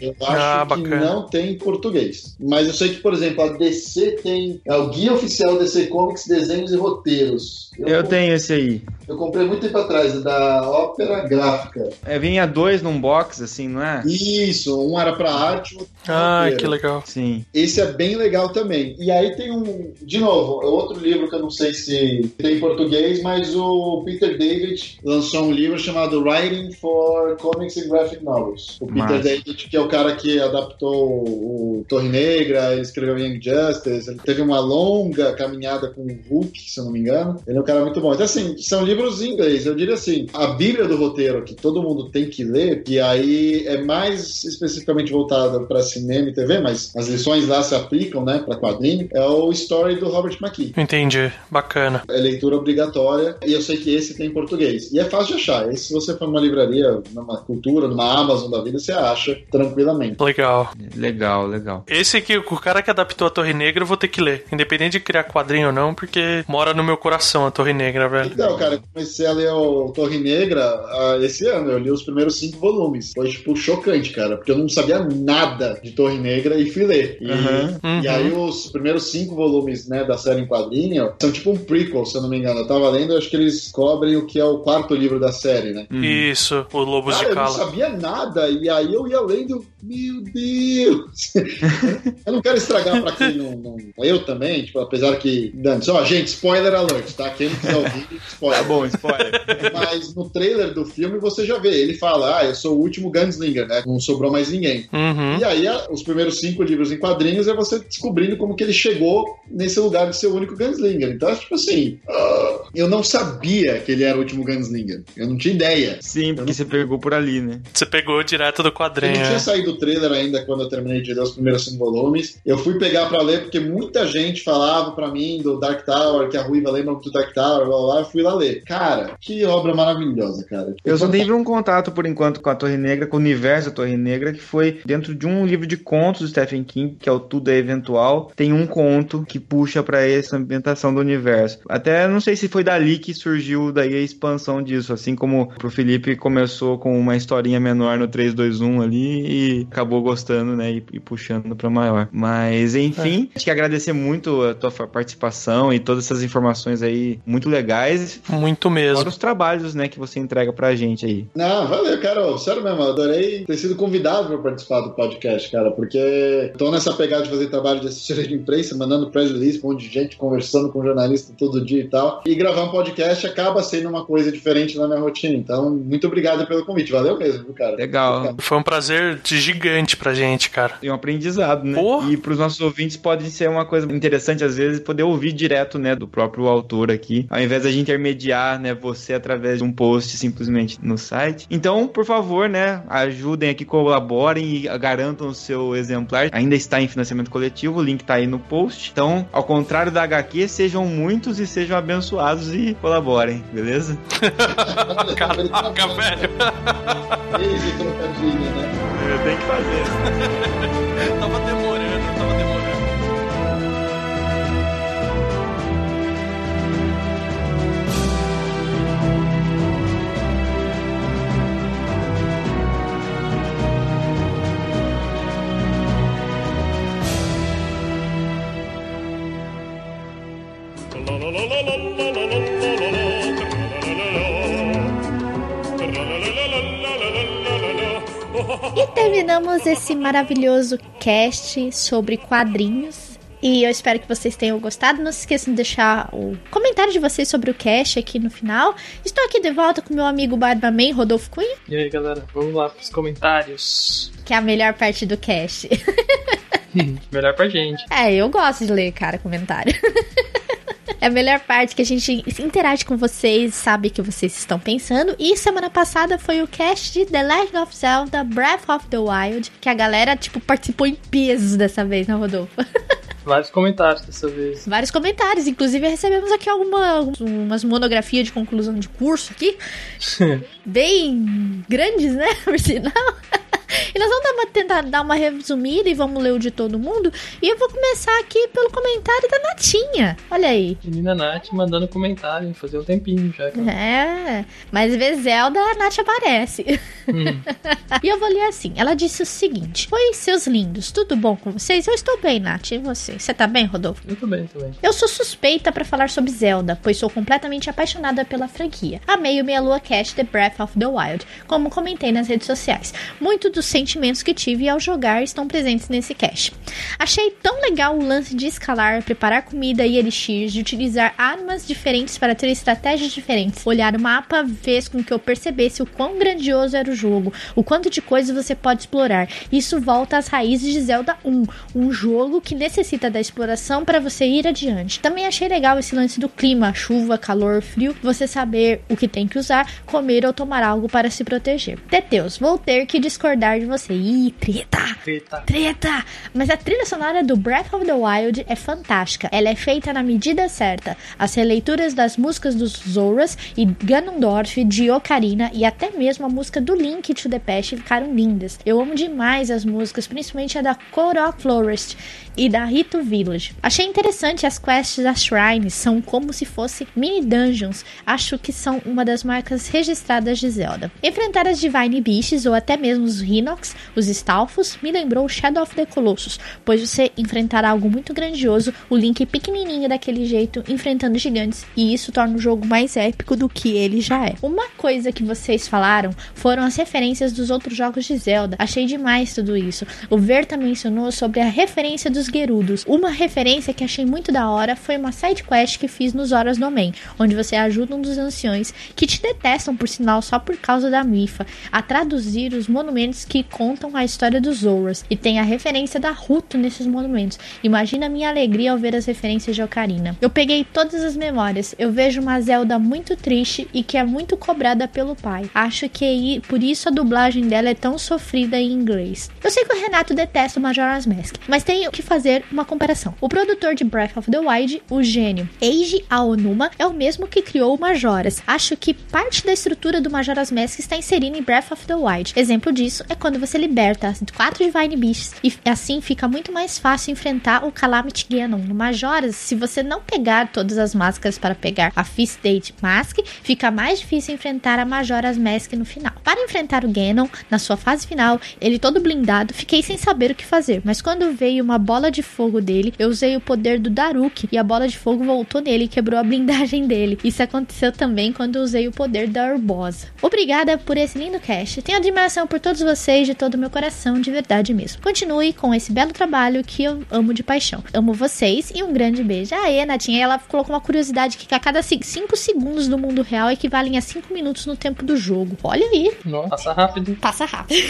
Eu acho Ah, que não tem em português. Mas eu sei que, por exemplo, a DC tem. É o Guia Oficial DC Comics, Desenhos e Roteiros. Eu tenho esse aí. Eu comprei muito tempo atrás, é da Ópera Gráfica. É, vinha dois num box, assim, não é? Isso, um era pra arte, outro Ah, roteiro. que legal. Sim. Esse é bem legal também. E aí tem um, de novo, é outro livro que eu não sei se tem em português, mas o Peter David lançou um livro chamado Writing for Comics and Graphic Novels. O Peter Massa. David, que é o cara que adaptou o Torre Negra, escreveu Young Justice, ele teve uma longa caminhada com o Hulk, se eu não me engano. Ele é um cara muito bom. Então, assim, são livros em inglês. Eu diria assim, a Bíblia do roteiro, que todo mundo tem que ler, que aí é mais especificamente voltada para cinema e TV, mas as lições lá se aplicam, né, para quadrinho, é o Story do Robert McKee. Entendi. Bacana. É leitura obrigatória e eu sei que esse tem em português. E é fácil de achar. Esse, se você for numa livraria, numa cultura, numa Amazon da vida, você acha tranquilamente. Legal. Legal, legal. Esse aqui, o cara que adaptou a Torre Negra, eu vou ter que ler. Independente de criar quadrinho ou não, porque mora no meu coração a Torre Negra, velho. Então, cara, eu comecei a ler o Torre Negra ah, esse ano. Eu li os primeiros cinco volumes. Foi, tipo, chocante, cara, porque eu não sabia nada de Torre Negra e fui ler. E, Uhum. e aí os primeiros cinco volumes, né, da série em quadrinho são tipo um prequel, se eu não me engano. Eu tava lendo, eu acho que eles cobrem o que é o quarto livro da série, né? Isso, o Lobos Cara, de eu não Cala. sabia nada, e aí eu ia lendo, meu Deus! (laughs) eu não quero estragar pra quem não, não. Eu também, tipo, apesar que. Dando, ó, gente, spoiler alert, tá? Quem não quiser ouvir, spoiler. Tá bom, spoiler. Mas no trailer do filme você já vê, ele fala, ah, eu sou o último Gunslinger, né? Não sobrou mais ninguém. Uhum. E aí, os primeiros cinco livros em quadrinhos é você descobrindo como que ele chegou nesse lugar de ser o único Gunslinger. Então, tipo assim, ah, eu não sabia que ele era o último Gunslinger. Eu não tinha ideia. Sim, porque você pegou por ali, né? Você pegou direto do quadrinho. Não tinha né? saído o trailer ainda quando eu terminei de ler os primeiros cinco volumes. Eu fui pegar pra ler porque muita gente falava pra mim do Dark Tower, que a Ruiva lembra do Dark Tower, blá blá blá. Eu fui lá ler. Cara, que obra maravilhosa, cara. Eu só tive um contato, por enquanto, com a Torre Negra, com o universo da Torre Negra, que foi dentro de um livro de contos do Stephen King, que é o Tudo é Eventual. Tem um conto que puxa pra essa ambientação do universo. Até não sei se foi dali que surgiu daí a expansão disso, assim como pro Felipe começou com uma historinha menor no 321 ali e acabou gostando, né, e, e puxando pra maior. Mas, enfim, acho que agradecer muito a tua participação e todas essas informações aí muito legais. Muito mesmo. Fora os trabalhos, né, que você entrega pra gente aí. Não, valeu, Carol. Sério mesmo, adorei ter sido convidado para participar do podcast, cara, porque tô nessa pegada de fazer trabalho de assessoria de imprensa, mandando press release pra um monte de gente, conversando com jornalista todo dia e tal. E gravar um podcast acaba sendo uma coisa diferente na minha rotina. Então, muito obrigado pelo convite. Valeu mesmo, viu, cara? Legal. Foi um prazer gigante pra gente, cara. E um aprendizado, né? Porra. E pros nossos ouvintes pode ser uma coisa interessante, às vezes, poder ouvir direto, né, do próprio autor aqui, ao invés da gente intermediar, né, você através de um post simplesmente no site. Então, por favor, né, ajudem aqui, colaborem e garantam o seu exemplar. Ainda está em financiamento coletivo, o link tá aí no post. Então, ao contrário da HQ, sejam muitos e sejam abençoados e colaborem, beleza? (laughs) Caraca, velho. Esse trocadilho, né? Tem que fazer. (laughs) tava demorando, tava demorando. E terminamos esse maravilhoso cast sobre quadrinhos. E eu espero que vocês tenham gostado. Não se esqueçam de deixar o comentário de vocês sobre o cast aqui no final. Estou aqui de volta com meu amigo Barbaman, Rodolfo Cunha, E aí, galera, vamos lá pros comentários. que é a melhor parte do cast. (laughs) Melhor pra gente. É, eu gosto de ler, cara, comentário. (laughs) É a melhor parte que a gente interage com vocês, sabe o que vocês estão pensando. E semana passada foi o cast de The Legend of Zelda Breath of the Wild, que a galera, tipo, participou em pesos dessa vez, né, Rodolfo? (laughs) Vários comentários dessa vez. Vários comentários, inclusive recebemos aqui alguma, umas monografias de conclusão de curso aqui, (laughs) bem grandes, né, por sinal. E nós vamos dar tentar dar uma resumida e vamos ler o de todo mundo. E eu vou começar aqui pelo comentário da Natinha. Olha aí. Menina Nath mandando comentário, fazia um tempinho já. cara. É, mas vezes Zelda, a Nath aparece. Hum. (laughs) e eu vou ler assim. Ela disse o seguinte: Oi, seus lindos, tudo bom com vocês? Eu estou bem, Nath. E você? Você tá bem, Rodolfo? Muito bem também. Eu sou suspeita pra falar sobre Zelda, pois sou completamente apaixonada pela franquia. Amei o Meia Lua Cast The Breath of the Wild, como comentei nas redes sociais. Muito dos sentimentos que tive ao jogar estão presentes nesse cast. Achei tão legal o lance de escalar, preparar comida e elixirs, de utilizar armas diferentes para ter estratégias diferentes. Olhar o mapa fez com que eu percebesse o quão grandioso era o jogo, o quanto de coisas você pode explorar. Isso volta às raízes de Zelda 1, um jogo que necessita da exploração para você ir adiante. Também achei legal esse lance do clima, chuva, calor, frio, você saber o que tem que usar, comer ou tomar algo para se proteger. Teteus, vou ter que discordar de você. Ih, treta! Treta. Treta! Mas a trilha sonora do Breath of the Wild é fantástica. Ela é feita na medida certa. As releituras das músicas dos Zoras e Ganondorf, de Ocarina e até mesmo a música do Link to the Past ficaram lindas. Eu amo demais as músicas, principalmente a da Korok Forest e da Rito Village. Achei interessante as quests das shrines, são como se fossem mini dungeons. Acho que são uma das marcas registradas de Zelda. Enfrentar as Divine Beasts ou até mesmo os Hinox, os Stalfos, me lembrou Shadow of the Colossus, pois você enfrentará algo muito grandioso, o Link pequenininho daquele jeito, enfrentando gigantes, e isso torna o jogo mais épico do que ele já é. Uma coisa que vocês falaram foram as referências dos outros jogos de Zelda. Achei demais tudo isso. O Verta mencionou sobre a referência dos Gerudos. Uma referência que achei muito da hora foi uma side quest que fiz nos Horas do Amém, onde você ajuda um dos anciões que te detestam por sinal só por causa da Mifa a traduzir os monumentos que contam a história dos Zoras e tem a referência da Ruto nesses monumentos. Imagina a minha alegria ao ver as referências de Ocarina. Eu peguei todas as memórias. Eu vejo uma Zelda muito triste e que é muito cobrada pelo pai. Acho que por isso a dublagem dela é tão sofrida em inglês. Eu sei que o Renato detesta o Majora's Mask, mas tenho que fazer uma comparação. O produtor de Breath of the Wild, o gênio Eiji Aonuma, é o mesmo que criou o Majora's. Acho que parte da estrutura do Majora's Mask está inserida em Breath of the Wild. Exemplo disso é quando você liberta as quatro Divine Beasts e assim fica muito mais fácil enfrentar o Calamity Ganon. No Majora's, se você não pegar todas as máscaras para pegar a Fist State Mask, fica mais difícil enfrentar a Majora's Mask no final. Para enfrentar o Ganon, na sua fase final, ele todo blindado, fiquei sem saber o que fazer, mas quando veio uma bola de fogo dele, eu usei o poder do Daruk e a bola de fogo voltou nele e quebrou a blindagem dele. Isso aconteceu também quando usei o poder da Urbosa. Obrigada por esse lindo cast. Tenho admiração por todos vocês de todo o meu coração, de verdade mesmo. Continue com esse belo trabalho que eu amo de paixão. Amo vocês e um grande beijo. Aê, Natinha, ela colocou uma curiosidade que a cada 5 segundos do mundo real equivalem a 5 minutos no tempo do jogo. Olha aí. Nossa, passa rápido. Passa rápido.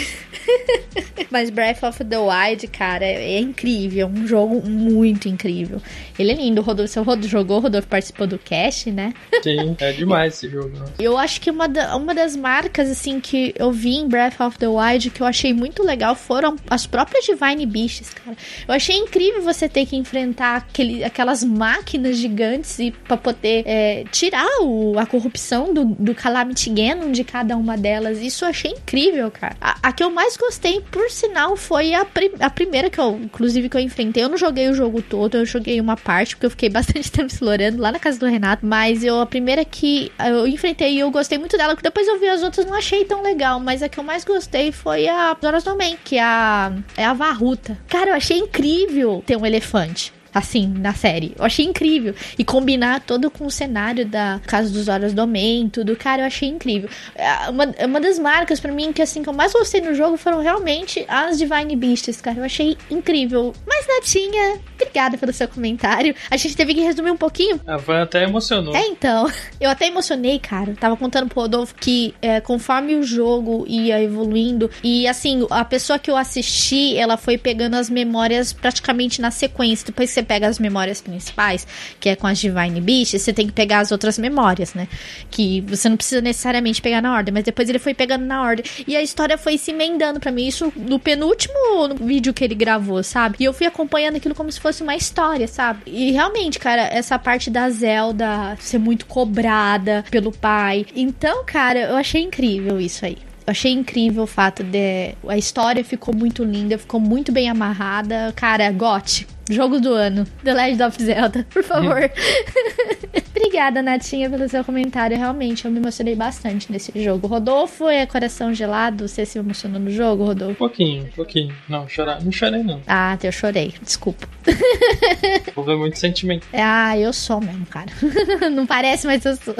(laughs) Mas Breath of the Wild, cara, é incrível. Um jogo muito incrível. Ele é lindo. O Rodolfo, você Rodolfo jogou, o Rodolfo participou do cast, né? Sim, é demais esse jogo. Eu acho que uma, da, uma das marcas, assim, que eu vi em Breath of the Wild que eu achei muito legal foram as próprias Divine Beasts, cara. Eu achei incrível você ter que enfrentar aquele, aquelas máquinas gigantes e pra poder é, tirar o, a corrupção do, do Calamity Ganon de cada uma delas. Isso eu achei incrível, cara. A, a que eu mais gostei, por sinal, foi a, a primeira que eu, inclusive, que eu enfrentei. Eu não joguei o jogo todo, eu joguei uma parte, porque eu fiquei (laughs) bastante tempo explorando lá na casa do Renato. Mas eu, a primeira que eu enfrentei e eu gostei muito dela, que depois eu vi as outras não achei tão legal. Mas a que eu mais gostei foi a Horas do Man, que é a, é a Varruta. Cara, eu achei incrível ter um elefante assim, na série. Eu achei incrível. E combinar todo com o cenário da Casa dos Horas do Homem, tudo, cara, eu achei incrível. É, uma, uma das marcas para mim que, assim, que eu mais gostei no jogo foram realmente as Divine Beasts, cara. Eu achei incrível. Mas, Natinha, obrigada pelo seu comentário. A gente teve que resumir um pouquinho. A Van até emocionou. É, então. (laughs) Eu até emocionei, cara. tava contando pro Rodolfo que é, conforme o jogo ia evoluindo, e assim, a pessoa que eu assisti, ela foi pegando as memórias praticamente na sequência. Depois que você pega as memórias principais, que é com as Divine Beasts, você tem que pegar as outras memórias, né? Que você não precisa necessariamente pegar na ordem, mas depois ele foi pegando na ordem. E a história foi se emendando para mim, isso no penúltimo vídeo que ele gravou, sabe? E eu fui acompanhando aquilo como se fosse uma história, sabe? E realmente, cara, essa parte da Zelda ser muito cobrada pelo pai. Então, cara, eu achei incrível isso aí. Eu achei incrível o fato de a história ficou muito linda, ficou muito bem amarrada. Cara, gote. Jogo do ano. The Legend of Zelda, por favor. (laughs) Obrigada, Natinha, pelo seu comentário. Realmente, eu me emocionei bastante nesse jogo. Rodolfo é coração gelado. Você se emocionou no jogo, Rodolfo? Um pouquinho, um pouquinho. Não, chorar. Não chorei, não. Ah, eu chorei. Desculpa. (laughs) Houve muito sentimento. Ah, eu sou mesmo, cara. (laughs) não parece, mas eu sou.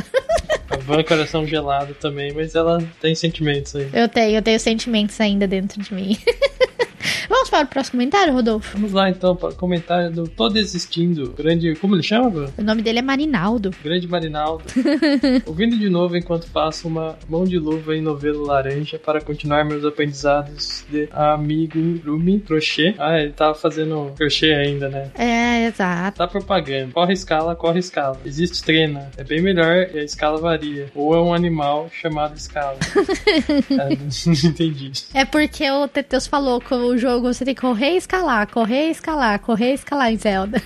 A Van é coração gelado também, mas ela tem sentimentos aí. Eu tenho, eu tenho sentimentos ainda dentro de mim. (laughs) Vamos para o próximo comentário, Rodolfo? Vamos lá então para o comentário do Tô Desistindo. Grande. Como ele chama, Bruno? O nome dele é Marinaldo. Grande Marinaldo. (laughs) Ouvindo de novo enquanto passo uma mão de luva em novelo laranja para continuar meus aprendizados de amigurumi crochê. Ah, ele tava fazendo crochê ainda, né? É, exato. Tá propaganda. Corre escala, corre escala. Existe treina. É bem melhor e a escala varia. Ou é um animal chamado escala. (laughs) é, (laughs) não entendi. É porque o Teteus falou que o jogo você tem que correr e escalar, correr e escalar, correr e escalar em Zelda.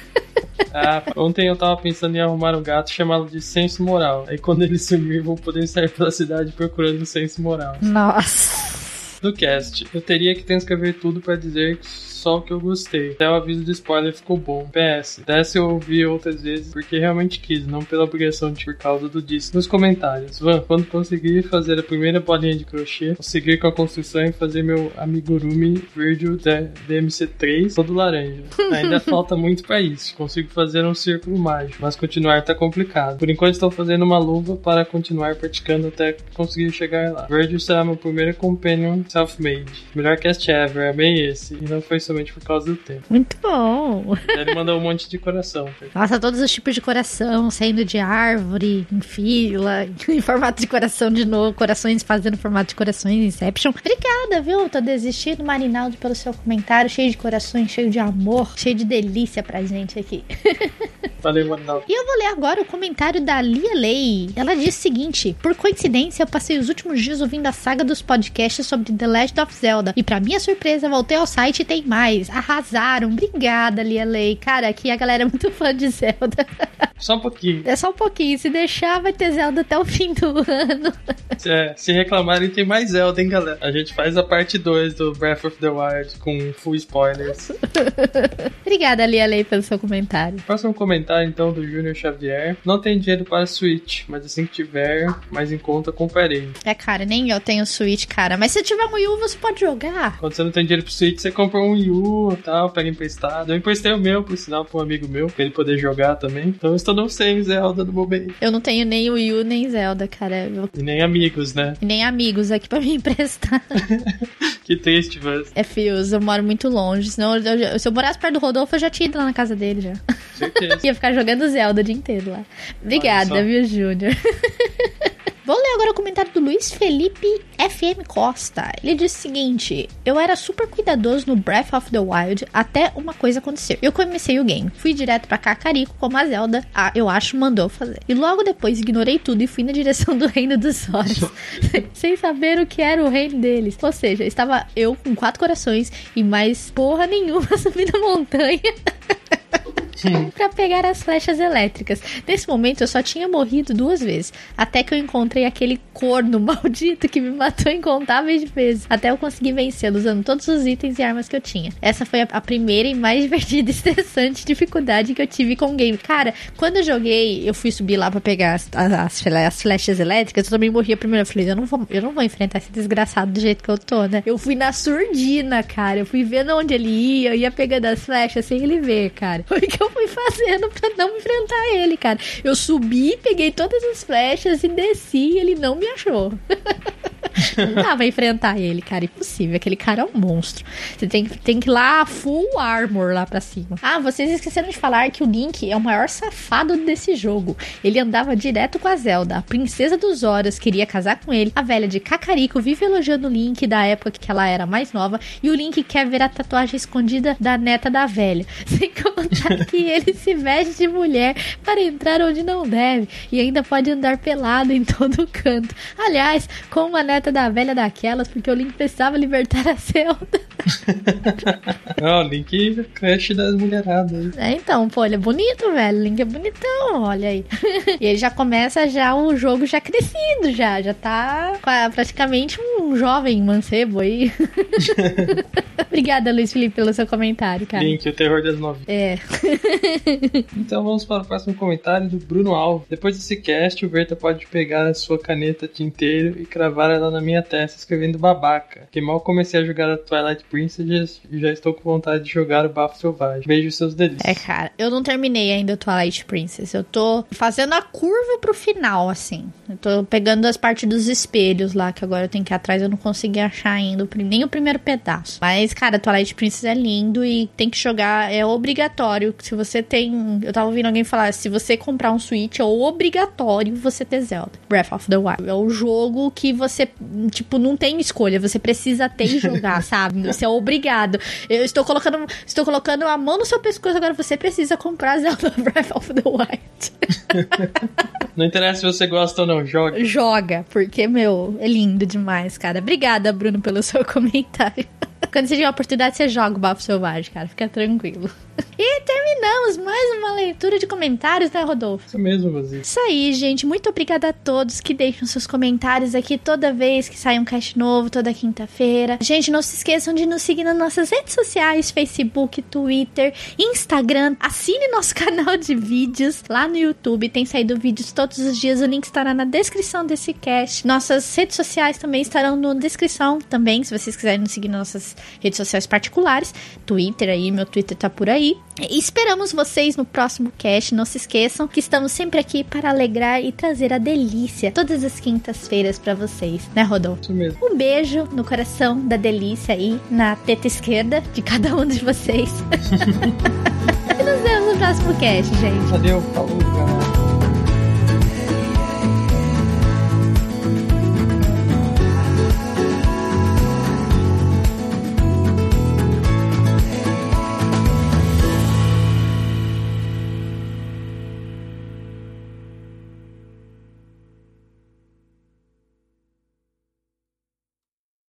(laughs) Ah, ontem eu tava pensando em arrumar um gato chamado de senso moral. Aí quando ele sumir, vou poder sair pela cidade procurando senso moral. Nossa. Do cast, eu teria que transcrever tudo para dizer que só o que eu gostei. Até o aviso de spoiler ficou bom. PS, dessa eu ouvi outras vezes porque realmente quis, não pela obrigação de por causa do disco. Nos comentários, Van, quando conseguir fazer a primeira bolinha de crochê, seguir com a construção e fazer meu amigurumi verde DMC3 todo laranja. (laughs) Ainda falta muito para isso. Consigo fazer um círculo mágico, mas continuar tá complicado. Por enquanto estou fazendo uma luva para continuar praticando até conseguir chegar lá. Verde será meu primeiro companion self-made. Melhor cast ever, amei esse. E não foi só somente por causa do tempo. Muito bom. Ele mandou um monte de coração. Nossa, todos os tipos de coração, saindo de árvore, em fila, (laughs) em formato de coração de novo, corações fazendo formato de corações, Inception. Obrigada, viu? Tô desistindo, Marinaldo, pelo seu comentário, cheio de corações, cheio de amor, cheio de delícia pra gente aqui. (laughs) Valeu, Marinaldo. E eu vou ler agora o comentário da Lia Lei. Ela diz o seguinte: Por coincidência, eu passei os últimos dias ouvindo a saga dos podcasts sobre The Legend of Zelda. E para minha surpresa, voltei ao site e tem mais demais. Arrasaram. Obrigada, Lia Lei. Cara, aqui a galera é muito fã de Zelda. Só um pouquinho. É só um pouquinho. Se deixar, vai ter Zelda até o fim do ano. É, se reclamarem, tem mais Zelda, hein, galera? A gente faz a parte 2 do Breath of the Wild com full spoilers. (laughs) Obrigada, Lia Lei, pelo seu comentário. Próximo comentário, então, do Júnior Xavier. Não tem dinheiro para Switch, mas assim que tiver, mais em conta, comprarei. É, cara, nem eu tenho Switch, cara. Mas se tiver um Wii U, você pode jogar. Quando você não tem dinheiro pro Switch, você compra um Wii U e tal, pega emprestado. Eu emprestei o meu, por sinal, pra um amigo meu, pra ele poder jogar também. Então eu estou não sem Zelda no momento. Eu não tenho nem Wii U, nem Zelda, cara. Eu... E nem amigos, né? E nem amigos aqui pra me emprestar. (laughs) que triste, mas. É fios, eu moro muito longe. Senão, eu, se eu morasse perto do Rodolfo, eu já tinha ido lá na casa dele já. Certeza. (laughs) Ia ficar jogando Zelda o dia inteiro lá. Obrigada, viu, Júnior? (laughs) Vou ler agora o comentário do Luiz Felipe FM Costa. Ele diz o seguinte: Eu era super cuidadoso no Breath of the Wild até uma coisa acontecer. Eu comecei o game, fui direto pra Cacarico, como a Zelda, a, eu acho, mandou fazer. E logo depois ignorei tudo e fui na direção do (laughs) reino dos olhos, sem saber o que era o reino deles. Ou seja, estava eu com quatro corações e mais porra nenhuma (laughs) subindo a montanha. Para pegar as flechas elétricas. Nesse momento eu só tinha morrido duas vezes, até que eu encontrei aquele corno (laughs) maldito que me matou incontáveis vezes, até eu conseguir vencê-lo usando todos os itens e armas que eu tinha. Essa foi a, primeira e mais (laughs) divertida e estressante dificuldade que eu tive com o game. Cara, quando eu joguei, eu fui subir lá para pegar as, as, as, flechas elétricas, eu também morri a primeira. Eu falei, eu não, vou, eu não vou enfrentar esse desgraçado do jeito que eu tô, né? Eu fui na surdina, cara. Eu fui vendo onde ele ia, eu ia pegando as flechas sem ele ver, cara. Foi (laughs) que eu fui fazendo pra não enfrentar ele, cara. Eu subi, peguei todas as flechas e desci e ele não me achou. (laughs) não dava enfrentar ele, cara. Impossível. Aquele cara é um monstro. Você tem, tem que ir lá full armor lá pra cima. Ah, vocês esqueceram de falar que o Link é o maior safado desse jogo. Ele andava direto com a Zelda. A princesa dos Horas queria casar com ele. A velha de Cacarico vive elogiando o Link da época que ela era mais nova. E o Link quer ver a tatuagem escondida da neta da velha. (laughs) Sem contar que ele se veste de mulher para entrar onde não deve. E ainda pode andar pelado em todo (laughs) canto. Aliás, como a neta da velha daquelas, porque o Link precisava libertar a Zelda. (laughs) Não, o Link é crush das mulheradas. É, então, pô, ele é bonito, velho. O Link é bonitão, olha aí. (laughs) e ele já começa já o jogo já crescido, já. Já tá praticamente um jovem mancebo aí. Obrigada, Luiz Felipe, pelo seu comentário, cara. Link, o terror das novinhas. É. (laughs) então vamos para o próximo comentário do Bruno Alves. Depois desse cast, o Verta pode pegar a sua caneta tinteiro e cravar ela na minha testa escrevendo babaca. Que mal comecei a jogar a Twilight Princess e já estou com vontade de jogar o Bafo Selvagem. Beijo seus delícias. É, cara, eu não terminei ainda o Twilight Princess. Eu tô fazendo a curva pro final, assim. Eu tô pegando as partes dos espelhos lá, que agora eu tenho que ir atrás, eu não consegui achar ainda nem o primeiro pedaço. Mas, cara, Twilight Princess é lindo e tem que jogar, é obrigatório. Se você tem. Eu tava ouvindo alguém falar, se você comprar um Switch, é obrigatório você ter Zelda. Breath of the Wild. É o jogo que você, tipo, não tem escolha, você precisa ter e jogar, (laughs) sabe? Você é obrigado. Eu estou colocando, estou colocando a mão no seu pescoço, agora você precisa comprar Zelda (laughs) Breath of the Wild. (laughs) não interessa se você gosta ou não, joga. Joga, porque, meu, é lindo demais, cara. Obrigada, Bruno, pelo seu comentário. Quando você tiver a oportunidade, você joga o Bafo Selvagem, cara. Fica tranquilo. E terminamos mais uma leitura de comentários, né, Rodolfo? Isso mesmo, Vazio. Isso aí, gente. Muito obrigada a todos que deixam seus comentários aqui toda vez que sai um cast novo, toda quinta-feira. Gente, não se esqueçam de nos seguir nas nossas redes sociais: Facebook, Twitter, Instagram. Assine nosso (laughs) canal de vídeos lá no YouTube. Tem saído vídeos todos os dias. O link estará na descrição desse cast. Nossas redes sociais também estarão na descrição também, se vocês quiserem nos seguir nas nossas redes sociais particulares. Twitter aí, meu Twitter tá por aí. E esperamos vocês no próximo cast. Não se esqueçam que estamos sempre aqui para alegrar e trazer a delícia todas as quintas-feiras para vocês, né, Rodolfo? Isso mesmo. Um beijo no coração da delícia aí, na teta esquerda de cada um de vocês. (laughs) e nos vemos no próximo cast, gente. Valeu, falou, galera.